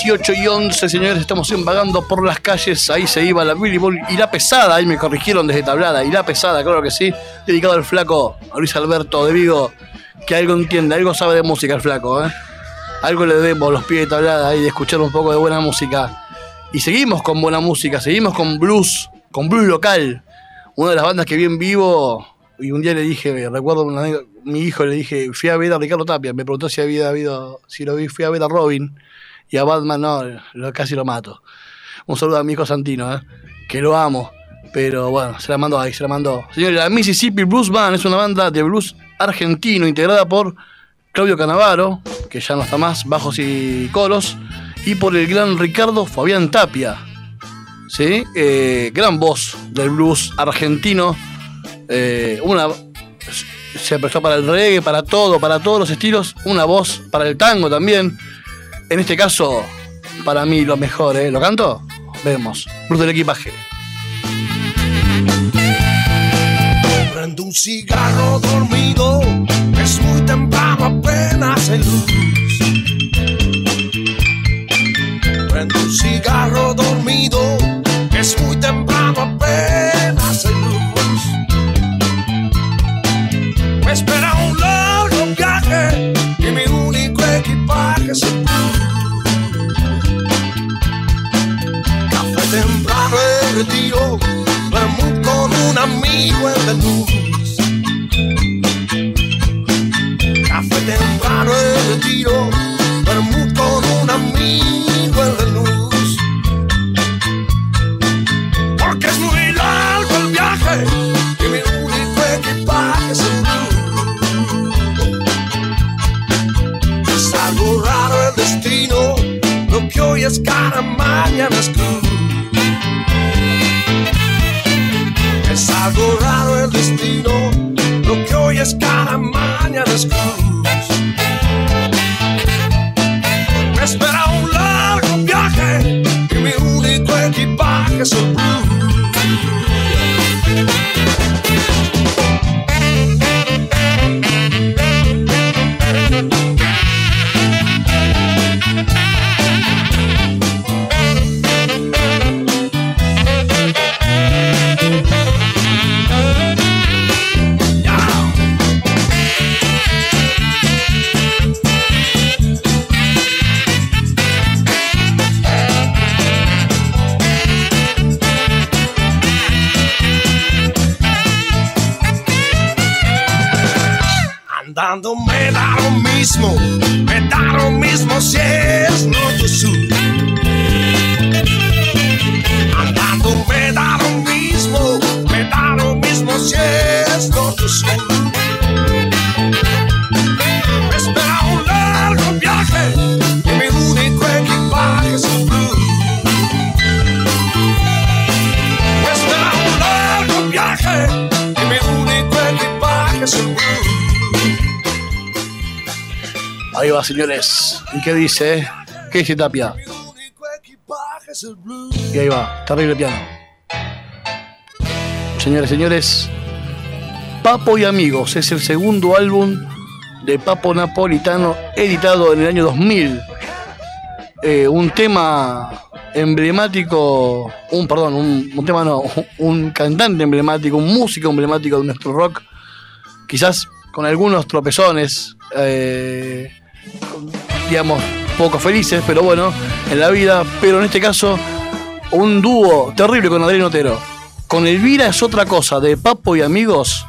18 y 11, señores, estamos vagando por las calles. Ahí se iba la Billy Ball y la pesada. Ahí me corrigieron desde tablada. Y la pesada, claro que sí. Dedicado al flaco a Luis Alberto de Vigo, que algo entiende, algo sabe de música el flaco, ¿eh? Algo le debemos los pies de tablada ahí de escuchar un poco de buena música. Y seguimos con buena música, seguimos con blues, con blues local. Una de las bandas que vi vivo. Y un día le dije, recuerdo una mi hijo le dije, fui a ver a Ricardo Tapia. Me preguntó si había habido, si lo vi, fui a ver a Robin. Y a Batman no, lo- casi lo mato. Un saludo a mi hijo Santino, ¿eh? que lo amo. Pero bueno, se la mandó ahí, se la mandó. Señores, la Mississippi Blues Band es una banda de blues argentino integrada por Claudio Canavaro, que ya no está más, bajos y coros, y por el gran Ricardo Fabián Tapia. ¿Sí? Eh, gran voz del blues argentino. Eh, una se prestó para el reggae, para todo, para todos los estilos. Una voz para el tango también. En este caso, para mí lo mejor, ¿eh? ¿Lo canto? Vemos. Blues del equipaje.
Prendo un cigarro dormido, es muy temprano, apenas hay luz. Prendo un cigarro dormido, es muy temprano, apenas hay luz. Me espera un largo viaje Café temprano el retiro, vermut con un amigo en la luz. Café temprano el retiro, es cara, mañana es cruz. Es algo raro el destino, lo que hoy es cara, mañana es cruz. Me espera un largo viaje y mi único equipaje es el
señores. ¿Y qué dice? ¿Qué dice Tapia? Y ahí va, terrible piano. Señores, señores, Papo y Amigos es el segundo álbum de Papo Napolitano editado en el año 2000. Eh, un tema emblemático, un perdón, un, un tema no, un cantante emblemático, un músico emblemático de nuestro rock, quizás con algunos tropezones, eh, digamos, poco felices, pero bueno, en la vida, pero en este caso, un dúo terrible con Adrián Otero. Con Elvira es otra cosa, de Papo y Amigos,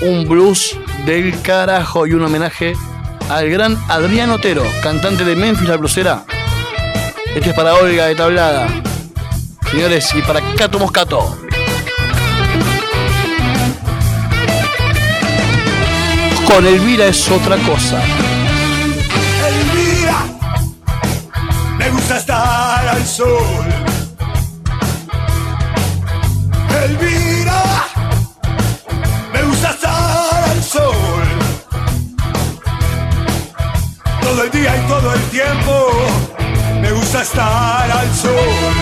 un blues del carajo y un homenaje al gran Adrián Otero, cantante de Memphis la blusera. Este es para Olga de Tablada. Señores, y para Cato Moscato. Con Elvira es otra cosa.
Gusta estar al sol. Elvira, me gusta estar al sol. Todo el día y todo el tiempo, me gusta estar al sol.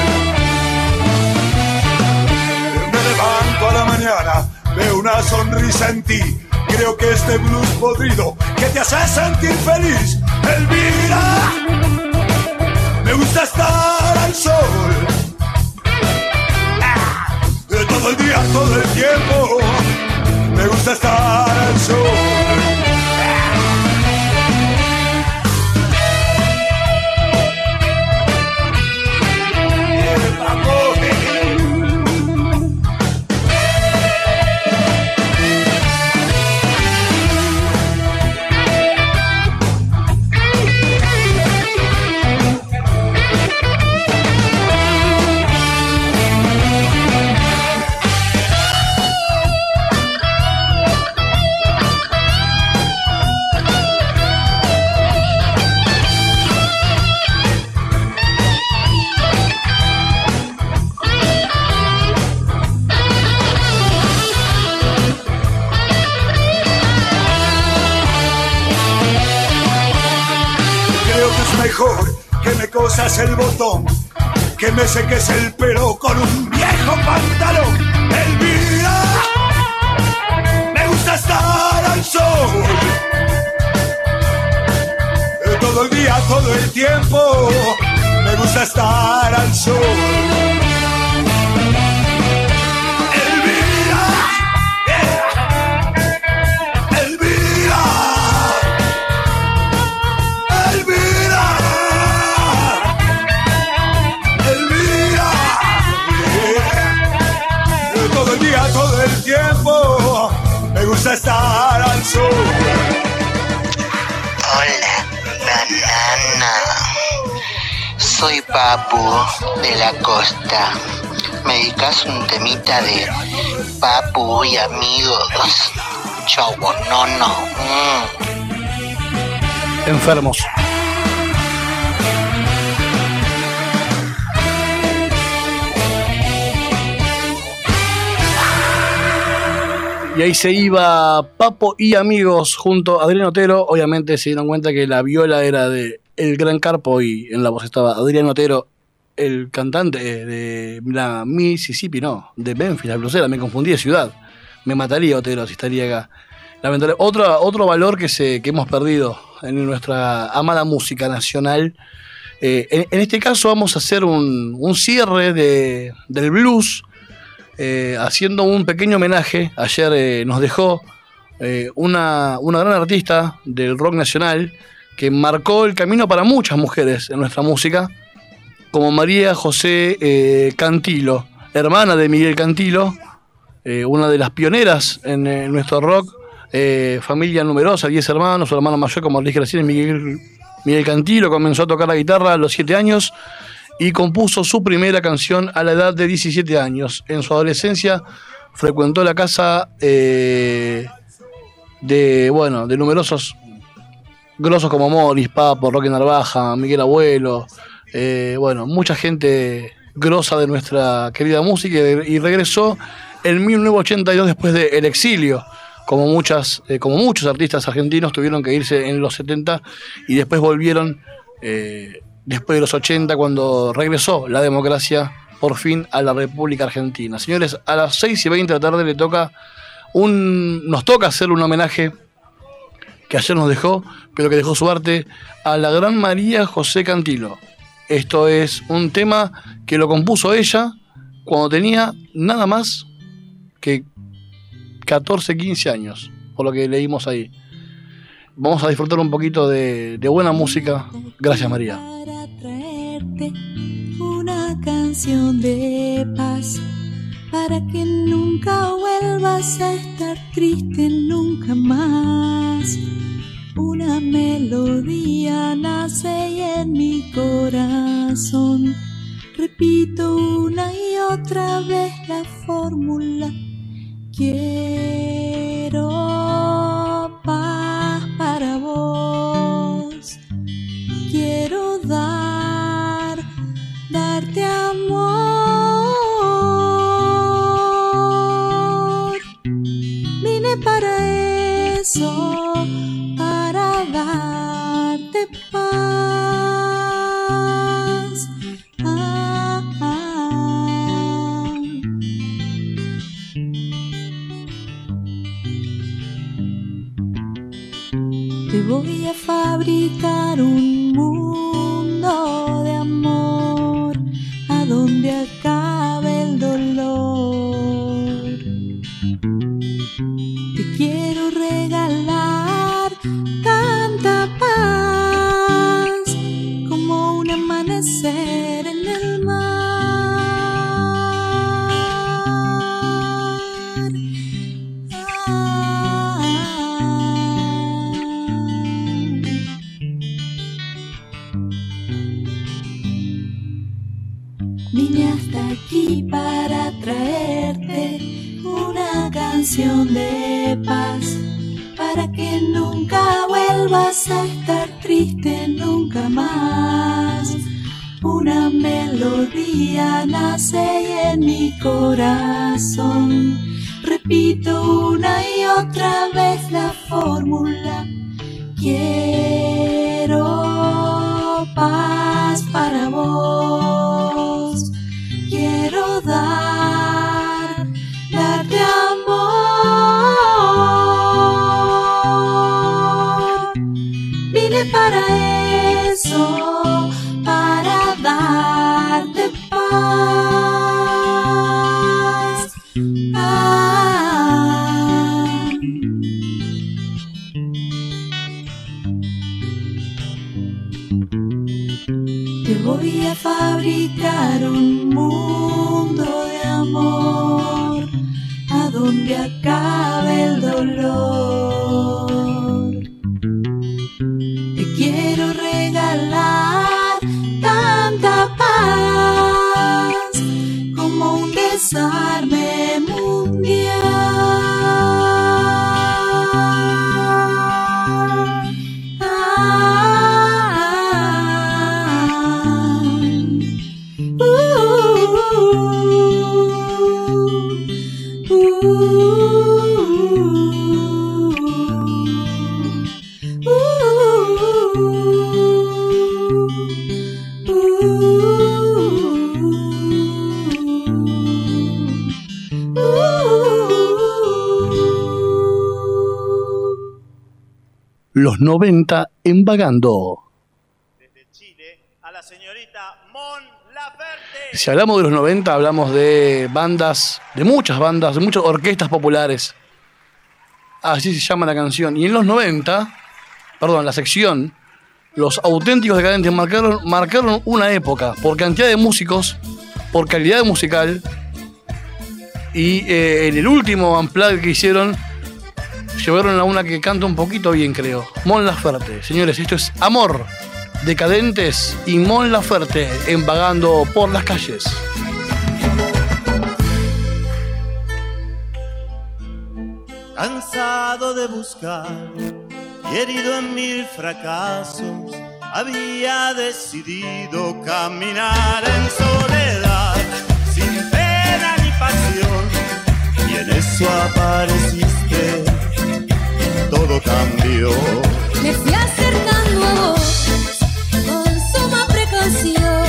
Me levanto a la mañana, veo una sonrisa en ti. Creo que este blues podrido que te hace sentir feliz, Elvira, me gusta estar al sol. De todo el día, todo el tiempo. Me gusta estar al sol. Cosas el botón, que me seques el pelo con un viejo pantalón. Elvira, me gusta estar al sol. Todo el día, todo el tiempo, me gusta estar al sol. Estar al sol.
Hola, banana. Soy Papu de la costa. Me dedicas un temita de Papu y amigos. Chau, no, no.
Enfermos. Y ahí se iba Papo y amigos junto a Adrián Otero. Obviamente se dieron cuenta que la viola era de El Gran Carpo y en la voz estaba Adrián Otero, el cantante de la Mississippi, no, de Memphis, la blusera. Me confundí de ciudad. Me mataría Otero si estaría acá. Otro, otro valor que, se, que hemos perdido en nuestra amada música nacional. Eh, en, en este caso vamos a hacer un, un cierre de, del blues eh, haciendo un pequeño homenaje. Ayer eh, nos dejó eh, una, una gran artista del rock nacional que marcó el camino para muchas mujeres en nuestra música, como María José Cantilo, hermana de Miguel Cantilo, una de las pioneras en, nuestro rock, familia numerosa, 10 hermanos, su hermano mayor, como les dije recién, Miguel, Miguel Cantilo, comenzó a tocar la guitarra a los 7 años y compuso su primera canción a la edad de 17 años. En su adolescencia frecuentó la casa eh, de, bueno, de numerosos grosos como Morris, Papo, Roque Narvaja, Miguel Abuelo, eh, bueno, mucha gente grosa de nuestra querida música y regresó en 1982 después del exilio. Como, muchas, eh, como muchos artistas argentinos tuvieron que irse en los 70 y después volvieron eh, después de los 80 cuando regresó la democracia por fin a la República Argentina. Señores, a las 6 y 20 de la tarde le toca un, nos toca hacer un homenaje que ayer nos dejó, pero que dejó su arte a la gran María José Cantilo. Esto es un tema que lo compuso ella cuando tenía nada más que 14, 15 años, por lo que leímos ahí. Vamos a disfrutar un poquito de, de buena música. Gracias María.
Una canción de paz para que nunca vuelvas a estar triste nunca más. Una melodía nace y en mi corazón repito una y otra vez la fórmula. Quiero paz para vos. Quiero dar, darte amor. Vine para eso, para darte paz. Ah, ah. Te voy a fabricar un
Los 90 en Vagando. Si hablamos de los 90, hablamos de bandas, de muchas bandas, de muchas orquestas populares. Así se llama la canción. Y en los 90, perdón, la sección, los auténticos decadentes marcaron, marcaron una época por cantidad de músicos, por calidad musical. Y eh, en el último unplugged que hicieron, llevaron a una que canta un poquito bien, creo. Mon Laferte. Señores, esto es Amor, Decadentes y Mon Laferte en Vagando por las calles.
Cansado de buscar y herido en mil fracasos, había decidido caminar en soledad, sin pena ni pasión. Y en eso apareciste, todo cambió.
Me fui acercando a vos con suma precaución,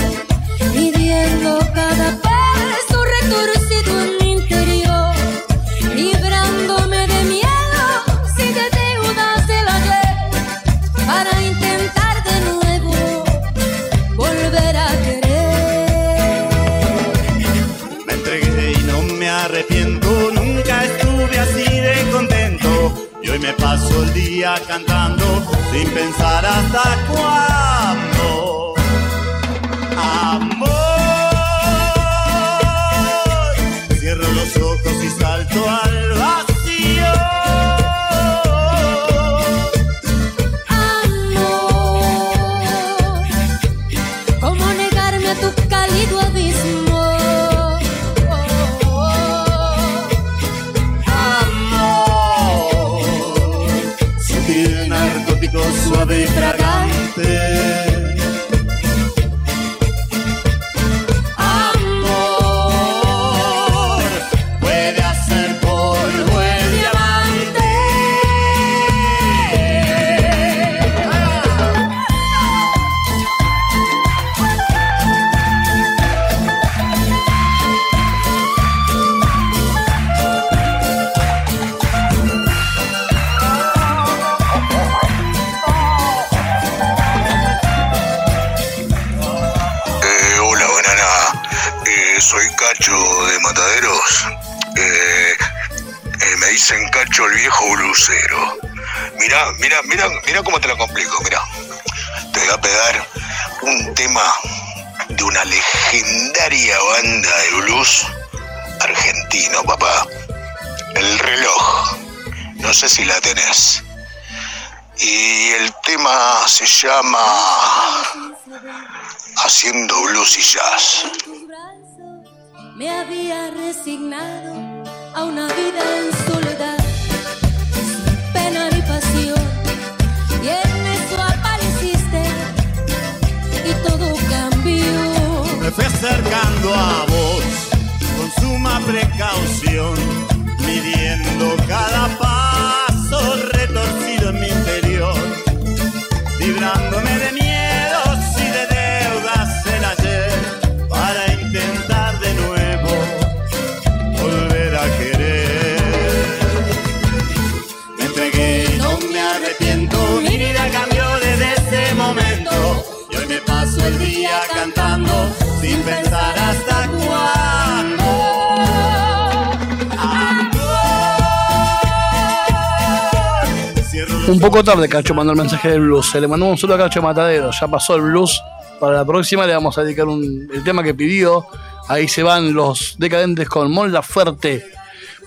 poco tarde Cacho mandó el mensaje del blues. Se le mandó un solo a Cacho Matadero. Ya pasó el blues. Para la próxima le vamos a dedicar un- el tema que pidió. Ahí se van los decadentes con Mon Laferte.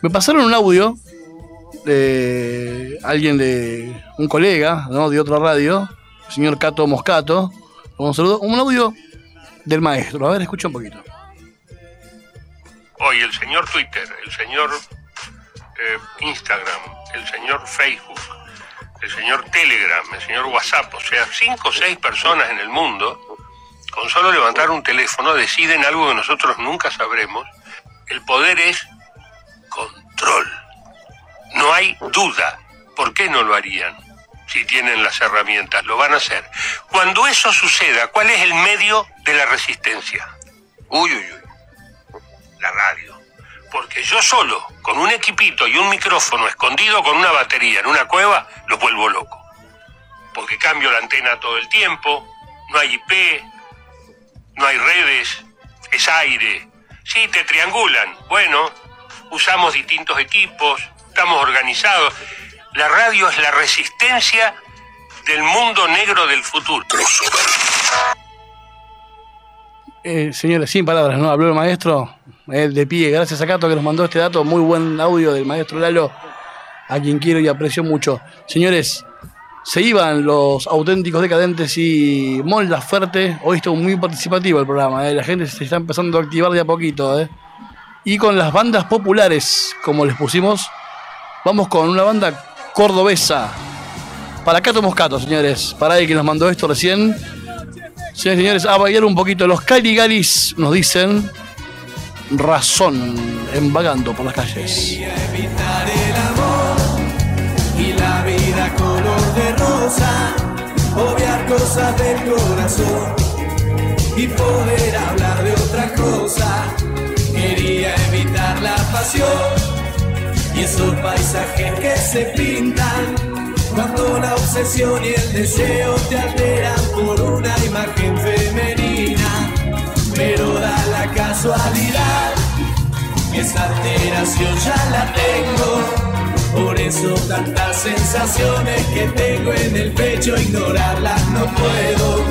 Me pasaron un audio de alguien de un colega, ¿no? de otra radio, el señor Cato Moscato. Un saludo, un audio del maestro. A ver, escucha un poquito.
Hoy el señor Twitter, el señor eh, Instagram, el señor Facebook, el señor Telegram, el señor WhatsApp, o sea, cinco o seis personas en el mundo, con solo levantar un teléfono deciden algo que nosotros nunca sabremos. El poder es control. No hay duda. ¿Por qué no lo harían? Si tienen las herramientas, lo van a hacer. Cuando eso suceda, ¿cuál es el medio de la resistencia? Uy, uy, uy la radio. Porque yo solo, con un equipito y un micrófono escondido con una batería en una cueva, los vuelvo loco. Porque cambio la antena todo el tiempo, no hay IP, no hay redes, es aire. Sí, te triangulan. Bueno, usamos distintos equipos, estamos organizados. La radio es la resistencia del mundo negro del futuro.
Eh, señores, sin palabras, ¿no? Habló el maestro de pie. Gracias a Cato que nos mandó este dato. Muy buen audio del maestro Lalo, a quien quiero y aprecio mucho. Señores, se iban los auténticos decadentes y Mon Laferte. Hoy estuvo muy participativo el programa. eh. La gente se está empezando a activar de a poquito. eh. Y con las bandas populares, como les pusimos, vamos con una banda cordobesa. Para Cato Moscato, señores. Para él que nos mandó esto recién. Y señores, a bailar un poquito. Los Caligaris nos dicen razón en vagando por las calles.
evitar el amor y la vida color de rosa, obviar cosas del corazón y poder hablar de otra cosa. Quería evitar la pasión y esos paisajes que se pintan cuando la obsesión y el deseo te alteran por una imagen femenina. Pero da la casualidad que esa alteración ya la tengo. Por eso tantas sensaciones que tengo en el pecho, ignorarlas no puedo.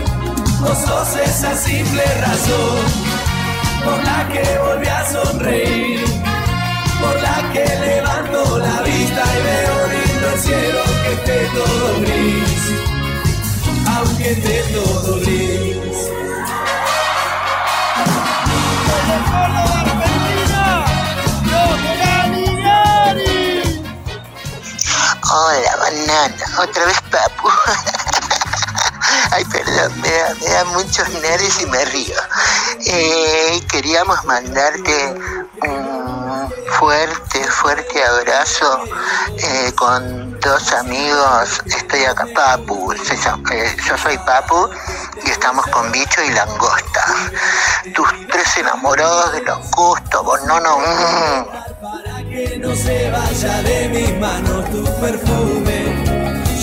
Vos sos esa simple razón por la que volví a sonreír, por la que levanto la vista y veo todo gris, aunque esté todo gris.
Hola, banana. Otra vez papu. <laughs> Ay, perdón, me da, muchos nervios y me río. Eh, queríamos mandarte un fuerte, fuerte abrazo eh, con dos amigos. Estoy acá, Papu. eh, yo soy Papu y estamos con Bicho y Langosta. Tus tres enamorados de Langosta, vos no, no. mm.
que no se vaya de mis manos tu perfume.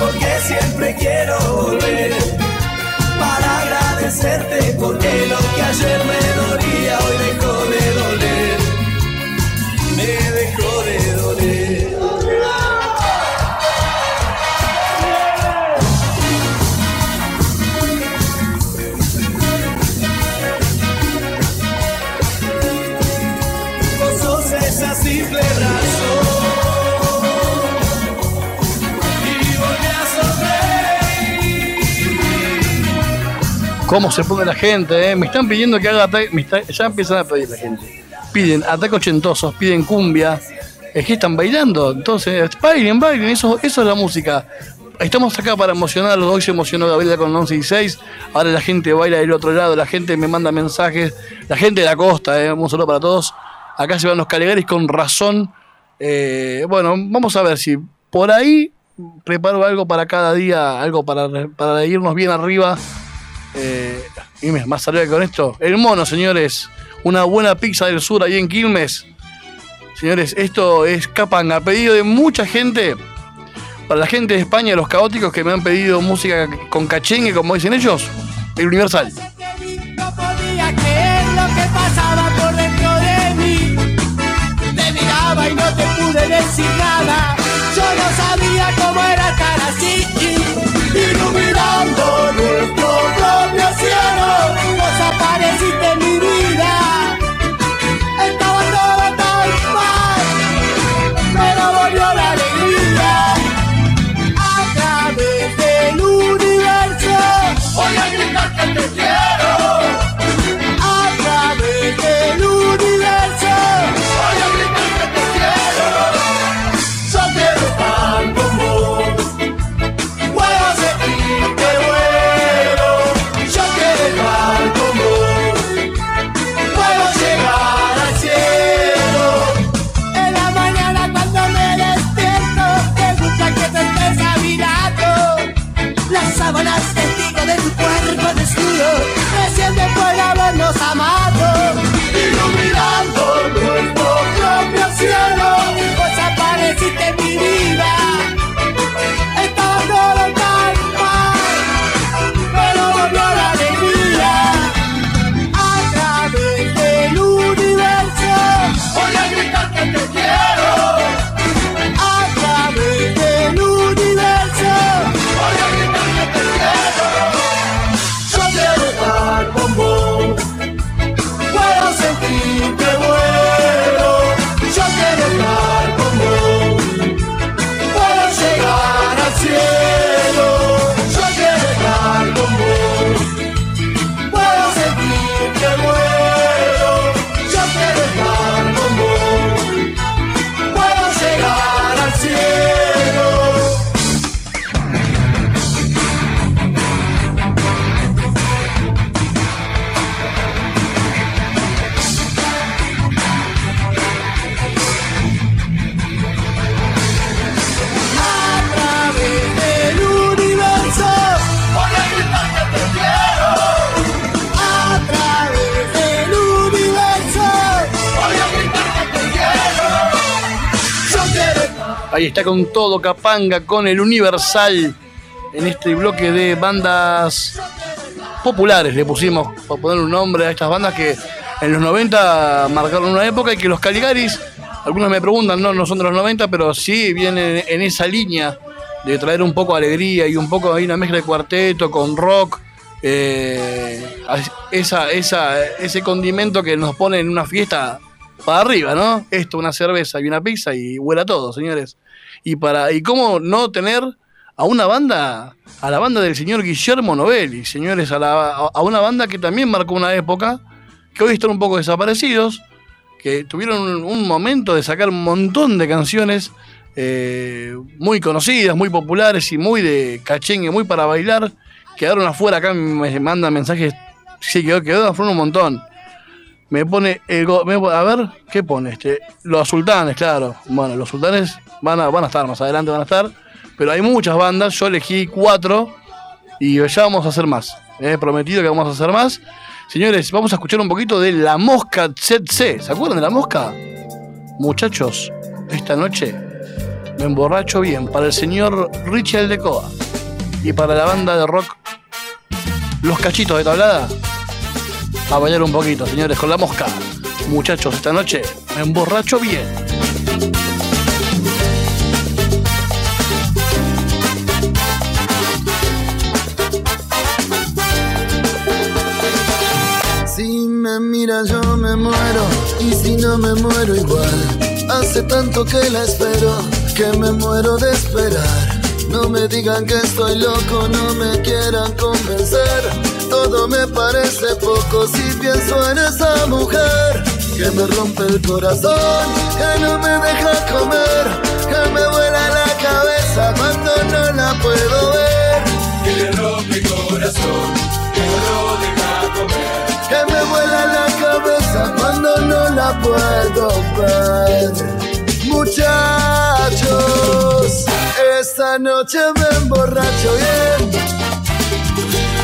porque siempre quiero volver para agradecerte, porque lo que ayer me dolía hoy dejó de doler, me dejó de doler.
¿Cómo se pone la gente? eh? Me están pidiendo que haga ataque. Ya empiezan a pedir la gente. Piden ataque ochentosos, piden cumbia. Es que están bailando. Entonces, bailen, bailen. Eso, es la música. Estamos acá para emocionarlos. Hoy se emocionó Gabriela con 11 y 6. Ahora la gente baila del otro lado. La gente me manda mensajes. La gente de la costa, eh. un saludo para todos. Acá se van los Caligaris con razón. Eh, bueno, vamos a ver si por ahí preparo algo para cada día, algo para irnos bien arriba. Eh, y más que con esto. El mono, señores. Una buena pizza del sur ahí en Quilmes. Señores, esto es Capanga. Pedido de mucha gente. Para la gente de España, los caóticos que me han pedido música con cachengue, como dicen ellos. El Universal.
Y no te pude decir nada.
Está con todo Capanga, con el Universal. En este bloque de bandas populares le pusimos, por poner un nombre a estas bandas que en los 90 marcaron una época y que los Caligaris, algunos me preguntan, no, no son de los 90, pero sí vienen en esa línea de traer un poco de alegría y un poco hay una mezcla de cuarteto con rock. eh, esa, esa, ese condimento que nos pone en una fiesta para arriba, ¿no? Esto, una cerveza y una pizza y huela todo, señores. Y para y cómo no tener a una banda, a la banda del señor Guillermo Novelli, señores, a, la- a- una banda que también marcó una época, que hoy están un poco desaparecidos, que tuvieron un, un momento de sacar un montón de canciones eh, muy conocidas, muy populares y muy de cachengue, muy para bailar, quedaron afuera, acá me mandan mensajes, sí, quedó, quedó afuera un montón. Me pone el go- a ver, ¿qué pone este? Los sultanes, claro. Bueno, los sultanes van a, van a estar más adelante, van a estar. Pero hay muchas bandas, yo elegí cuatro y ya vamos a hacer más. He prometido que vamos a hacer más. Señores, vamos a escuchar un poquito de La Mosca ZC. ¿Se acuerdan de La Mosca? Muchachos, esta noche me emborracho bien para el señor Richie Aldecoa y para la banda de rock Los Cachitos de Tablada. A bailar un poquito, señores, con La Mosca. Muchachos, esta noche me emborracho bien.
Si me mira yo me muero y si no me muero igual. Hace tanto que la espero que me muero de esperar. No me digan que estoy loco, no me quieran convencer. Todo me parece poco si pienso en esa mujer que me rompe el corazón, que no me deja comer, que me vuela la cabeza cuando no la puedo ver.
Que rompe el corazón,
noche me emborracho bien,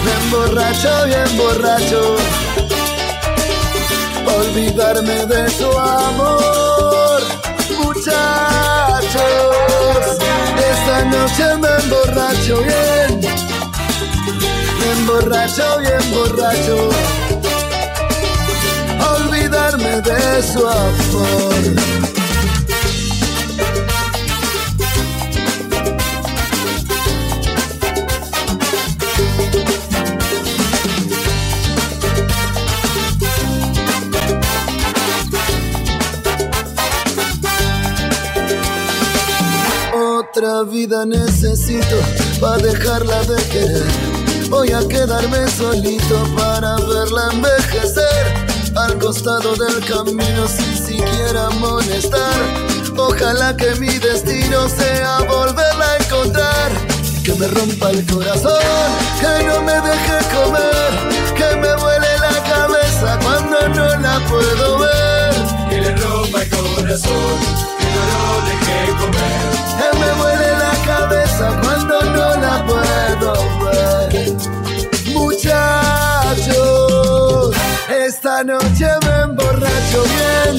me emborracho bien borracho, olvidarme de su amor. Muchachos, esta noche me emborracho bien, me emborracho bien borracho olvidarme de su amor. Otra vida necesito para dejarla de querer. Voy a quedarme solito para verla envejecer al costado del camino sin siquiera molestar. Ojalá que mi destino sea volverla a encontrar. Que me rompa el corazón, que no me deje comer, que me vuele la cabeza cuando no la puedo ver.
Rompa el corazón, que no lo deje comer.
Que me vuele la cabeza cuando no la puedo ver. Muchachos, esta noche me emborracho bien.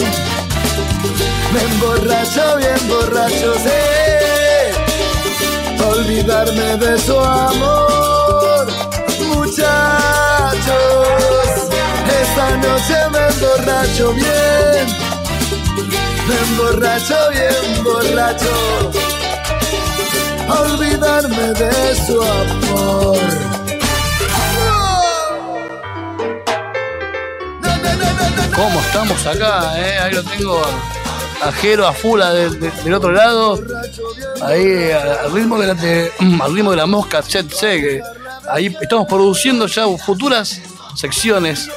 Me emborracho bien borracho, sí. Olvidarme de su amor. Muchachos, esta noche me emborracho bien. Me emborracho bien borracho. Olvidarme de su amor.
¿Cómo estamos acá? eh? Ahí lo tengo a, Jero, a Fula de- de- del otro lado. Ahí al ritmo de la, de- al ritmo de la mosca ZC, que ahí estamos produciendo ya futuras secciones,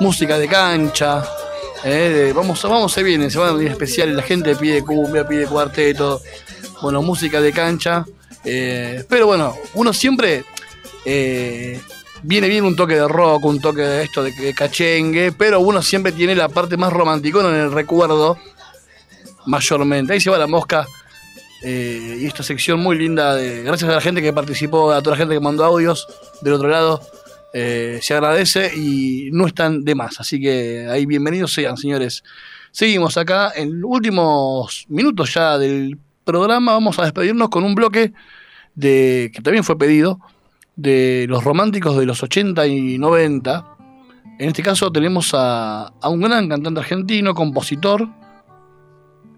música de cancha. Eh, vamos, vamos, se viene, se van a venir especiales, la gente pide cumbia, pide cuarteto, bueno, música de cancha. eh, pero bueno, uno siempre eh, viene bien un toque de rock, un toque de esto de, de cachengue, pero uno siempre tiene la parte más romanticona en el recuerdo, mayormente. Ahí se va la mosca. eh, y esta sección muy linda, de, gracias a la gente que participó, a toda la gente que mandó audios del otro lado, eh, se agradece y no están de más. Así que ahí bienvenidos sean, señores. Seguimos acá en últimos minutos ya del programa. Vamos a despedirnos con un bloque de que también fue pedido de los románticos de los 80 y 90. En este caso tenemos a, un gran cantante argentino, compositor.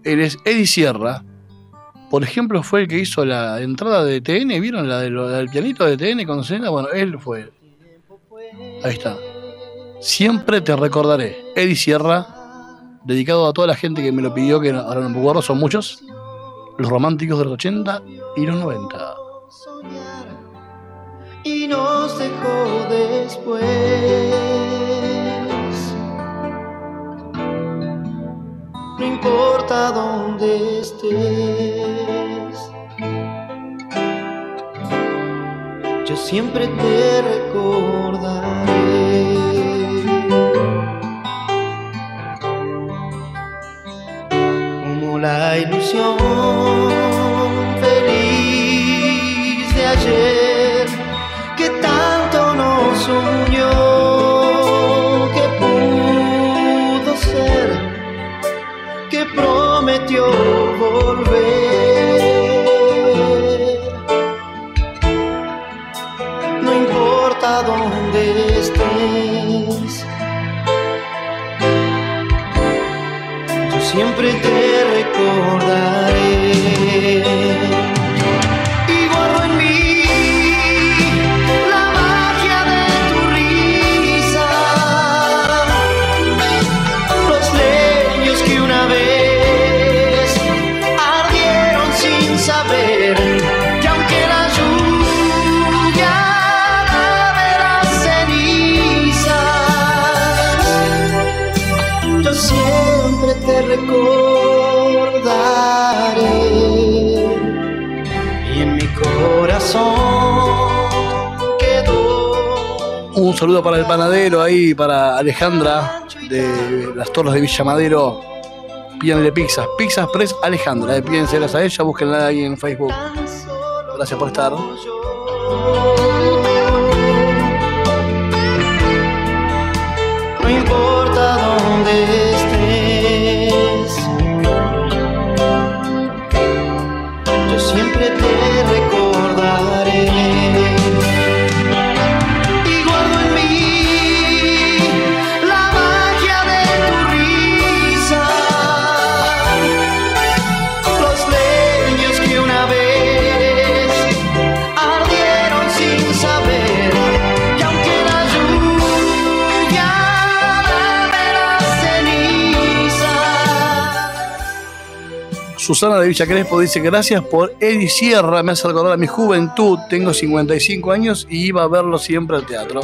Él es Eddie Sierra. Por ejemplo, fue el que hizo la entrada de TN. ¿Vieron la del pianito de TN con Selena? Bueno, él fue. Ahí está. Siempre te recordaré. Eddie Sierra, dedicado a toda la gente que me lo pidió, que ahora no me acuerdo, son muchos. Los románticos de los 80 y los 90.
y nos dejó después. No importa dónde estés, yo siempre te recordaré. Como la ilusión feliz de ayer.
Saludo para el panadero ahí, para Alejandra de las Torres de Villa Madero. Pídanle pizzas, Pizzas Press Alejandra. Eh, pídenselas a ella, búsquenla ahí en Facebook. Gracias por estar. Susana de Villa Crespo dice: Gracias por Eddie Sierra, me hace recordar a mi juventud. Tengo 55 años y iba a verlo siempre al teatro.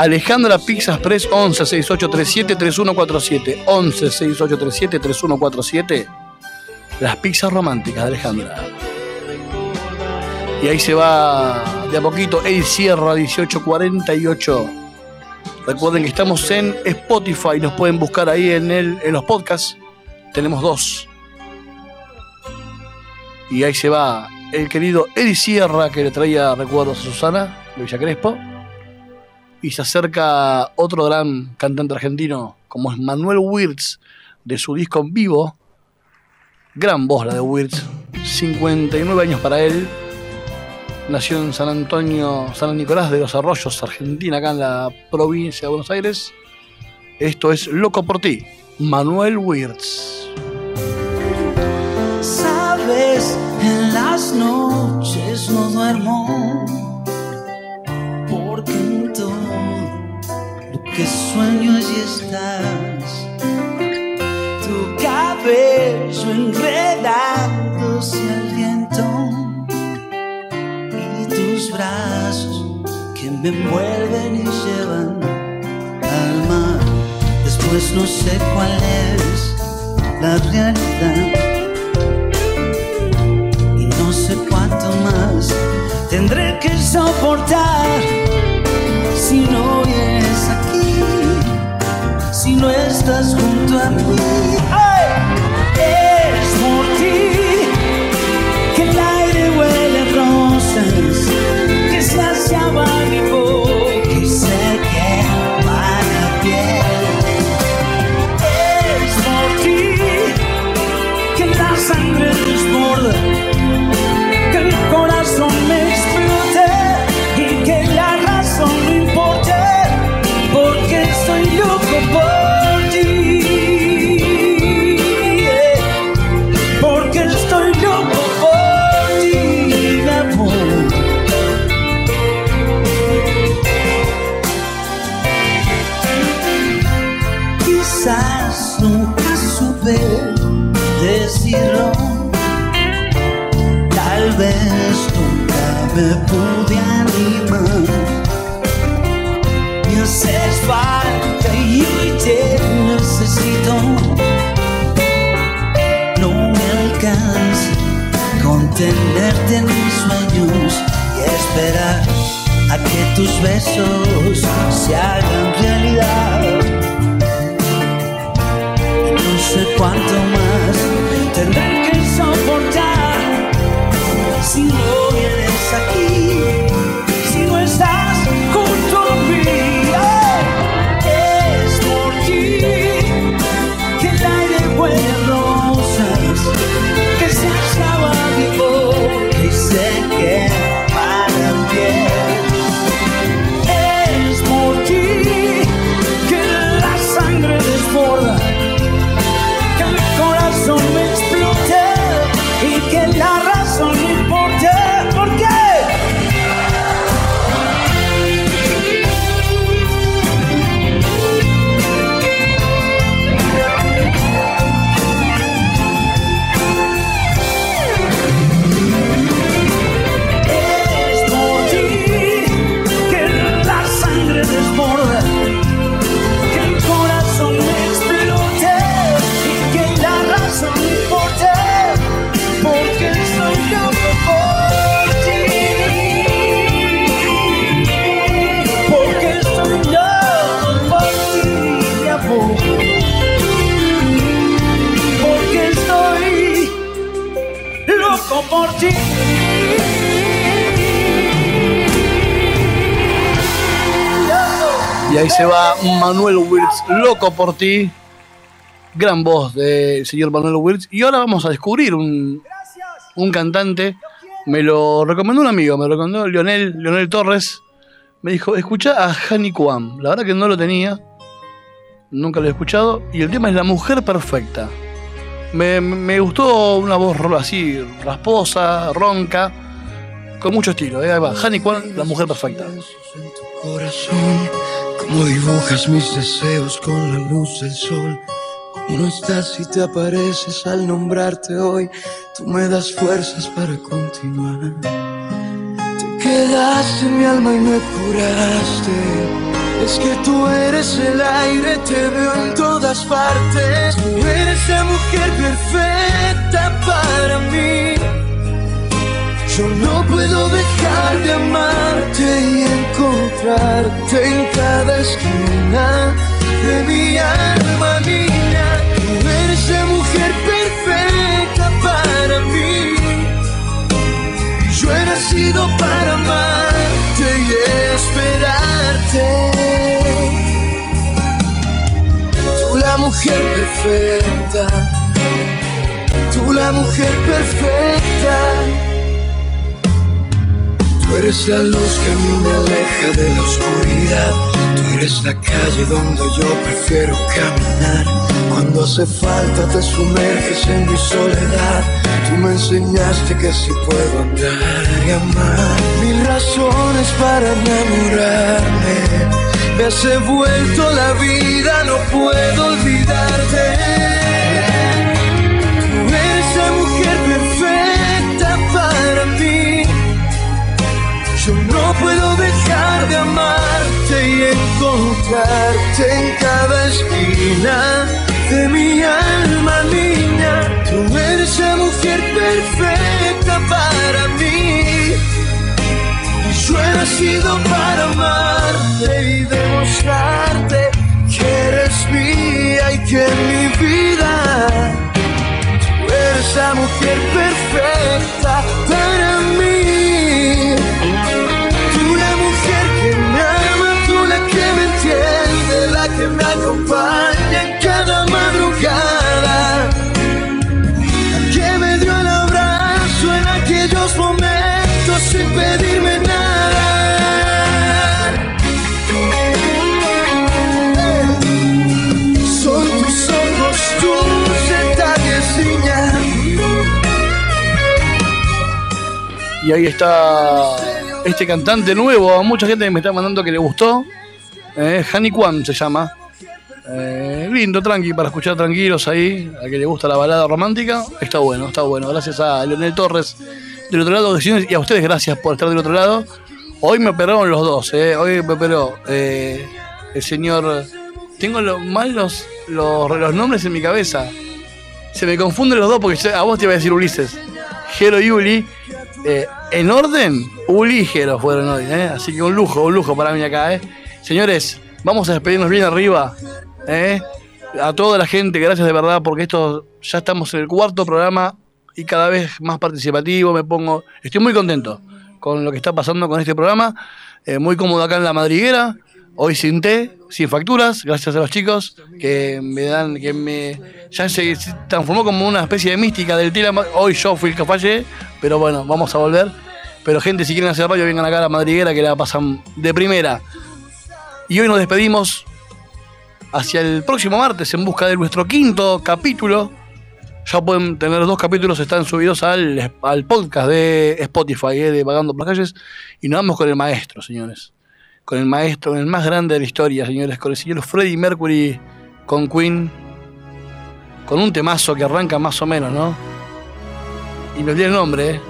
Alejandra Pizzas Press 11 6837 3147 11 6837 3147 Las pizzas románticas de Alejandra. Y ahí se va de a poquito El Sierra 1848. Recuerden que estamos en Spotify, nos pueden buscar ahí en, el, en los podcasts. Tenemos dos. Y ahí se va el querido Eddie Sierra que le traía recuerdos a Susana de Villa Crespo. Y se acerca otro gran cantante argentino como es Manuel Wirtz de su disco en vivo. Gran voz la de Wirtz. 59 años para él. Nació en San Antonio, San Nicolás de los Arroyos, Argentina, acá en la provincia de Buenos Aires. Esto es Loco por ti, Manuel Wirtz.
Sabes, en las noches no duermo que sueño allí estás. Tu cabello enredándose al viento y tus brazos que me envuelven y llevan al mar. Después no sé cuál es la realidad y no sé cuánto más tendré que soportar si no vienes aquí, no estás junto a mí. ¡Ay! Es por ti que el aire huele a rosas, que saciaba mi boca y se quema la piel. Es por ti que la sangre desborda, que el corazón me explote y que la razón no importe, porque estoy loco por
en mis sueños y esperar a que tus besos se hagan realidad. No sé cuánto más tendré que soportar si
Wirtz, loco por ti. Gran voz del señor Manuel Wirtz. Y ahora vamos a descubrir un, un cantante. Me lo recomendó un amigo, me lo recomendó Lionel, Lionel Torres. Me dijo, escucha a Hani Kwam. La verdad que no lo tenía. Nunca lo he escuchado. Y el tema es La Mujer Perfecta. Me, me gustó una voz así, rasposa, ronca, con mucho estilo. ¿eh? Ahí va, Hani Kwam, La Mujer Perfecta.
Como dibujas mis deseos con la luz del sol. Como no estás y te apareces al nombrarte hoy, tú me das fuerzas para continuar. Te quedaste en mi alma y me curaste. Es que tú eres el aire, te veo en todas partes. Tú eres la mujer perfecta para mí. Yo no puedo dejar de amarte y encontrarte en cada esquina de mi alma, niña. Tú eres la mujer perfecta para mí. Yo he nacido para amarte y esperarte. Tú la mujer perfecta. Tú la mujer perfecta. Tú eres la luz que a mí me aleja de la oscuridad. Tú eres la calle donde yo prefiero caminar. Cuando hace falta te sumerges en mi soledad. Tú me enseñaste que si puedo andar y amar. Mil razones para enamorarme. Me has vuelto la vida, no puedo olvidarte. Encontrarte en cada esquina de mi alma, niña. Tú eres la mujer perfecta para mí. Y yo he nacido para amarte y demostrarte que eres mía y que mi vida tú eres la mujer perfecta
Y ahí está este cantante nuevo. Mucha gente me está mandando que le gustó. Eh, Hani Kwan se llama. Eh, lindo, tranqui, para escuchar tranquilos ahí. A que le gusta la balada romántica. Está bueno, está bueno. Gracias a Leonel Torres del otro lado, y a ustedes gracias por estar del otro lado. Hoy me operaron los dos, ¿eh? Hoy me operó eh, el señor... Tengo mal los, los, nombres en mi cabeza. Se me confunden los dos porque a vos te iba a decir Ulises. Jero y Uli. eh, en orden, Jero fueron hoy, ¿eh? Así que un lujo, un lujo para mí acá, ¿eh? Señores, vamos a despedirnos bien arriba, ¿eh? A toda la gente, gracias de verdad, porque esto ya estamos en el cuarto programa y cada vez más participativo. Me pongo, estoy muy contento con lo que está pasando con este programa. eh, muy cómodo acá en la madriguera. Hoy sin té, sin facturas, gracias a los chicos que me dan, que me. Ya se, transformó como una especie de mística del té. Hoy yo fui el que fallé, pero bueno, vamos a volver. Pero gente, si quieren hacer radio, vengan acá a la madriguera que la pasan de primera. Y hoy nos despedimos hacia el próximo martes en busca de nuestro quinto capítulo. Ya pueden tener dos capítulos, están subidos al, podcast de Spotify, eh, de Pagando por las calles. Y nos vamos con el maestro, señores. Con el maestro, el más grande de la historia, señores. Con el señor Freddie Mercury, con Queen. Con un temazo que arranca más o menos, ¿no? Y me olvidé el nombre, ¿eh?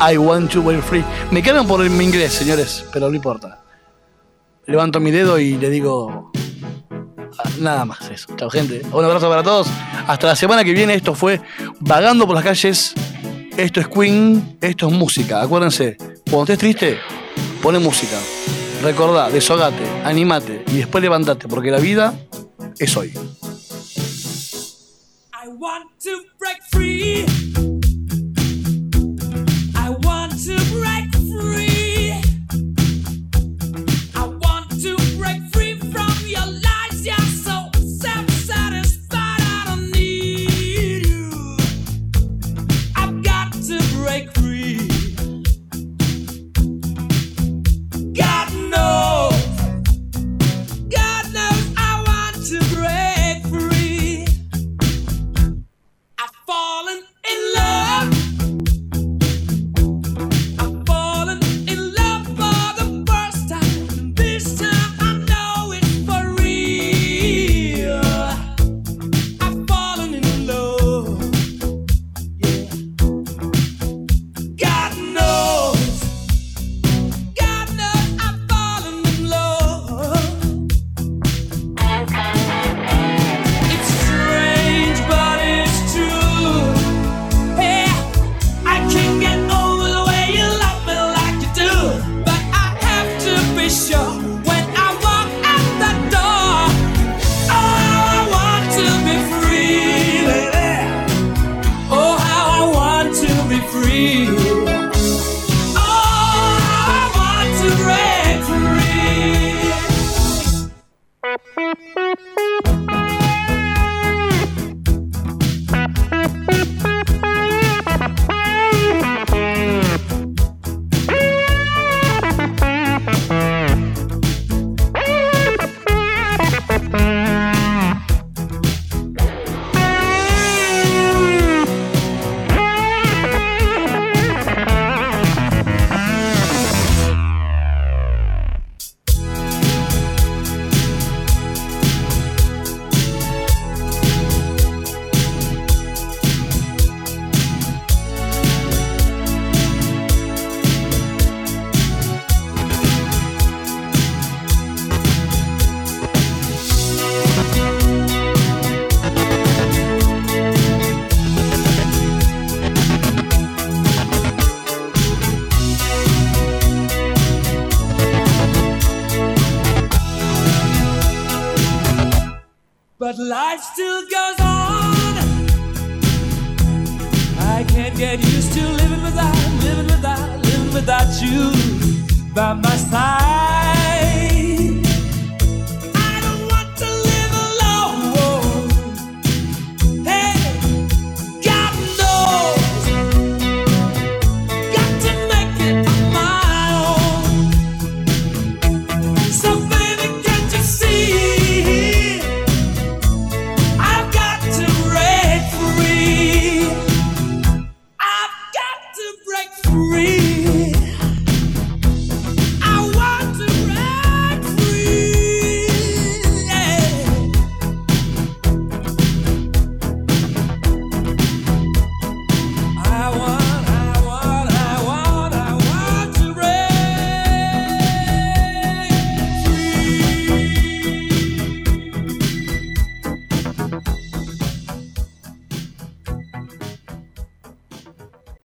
I, want to be free. Me quedan por mi inglés, señores, pero no importa. Levanto mi dedo y le digo nada más eso. Chao, gente. Un abrazo para todos. Hasta la semana que viene. Esto fue Vagando por las calles. Esto es Queen. Esto es música. Acuérdense, cuando estés triste, pone música. Recordá, desahogate, animate y después levantate, porque la vida es hoy.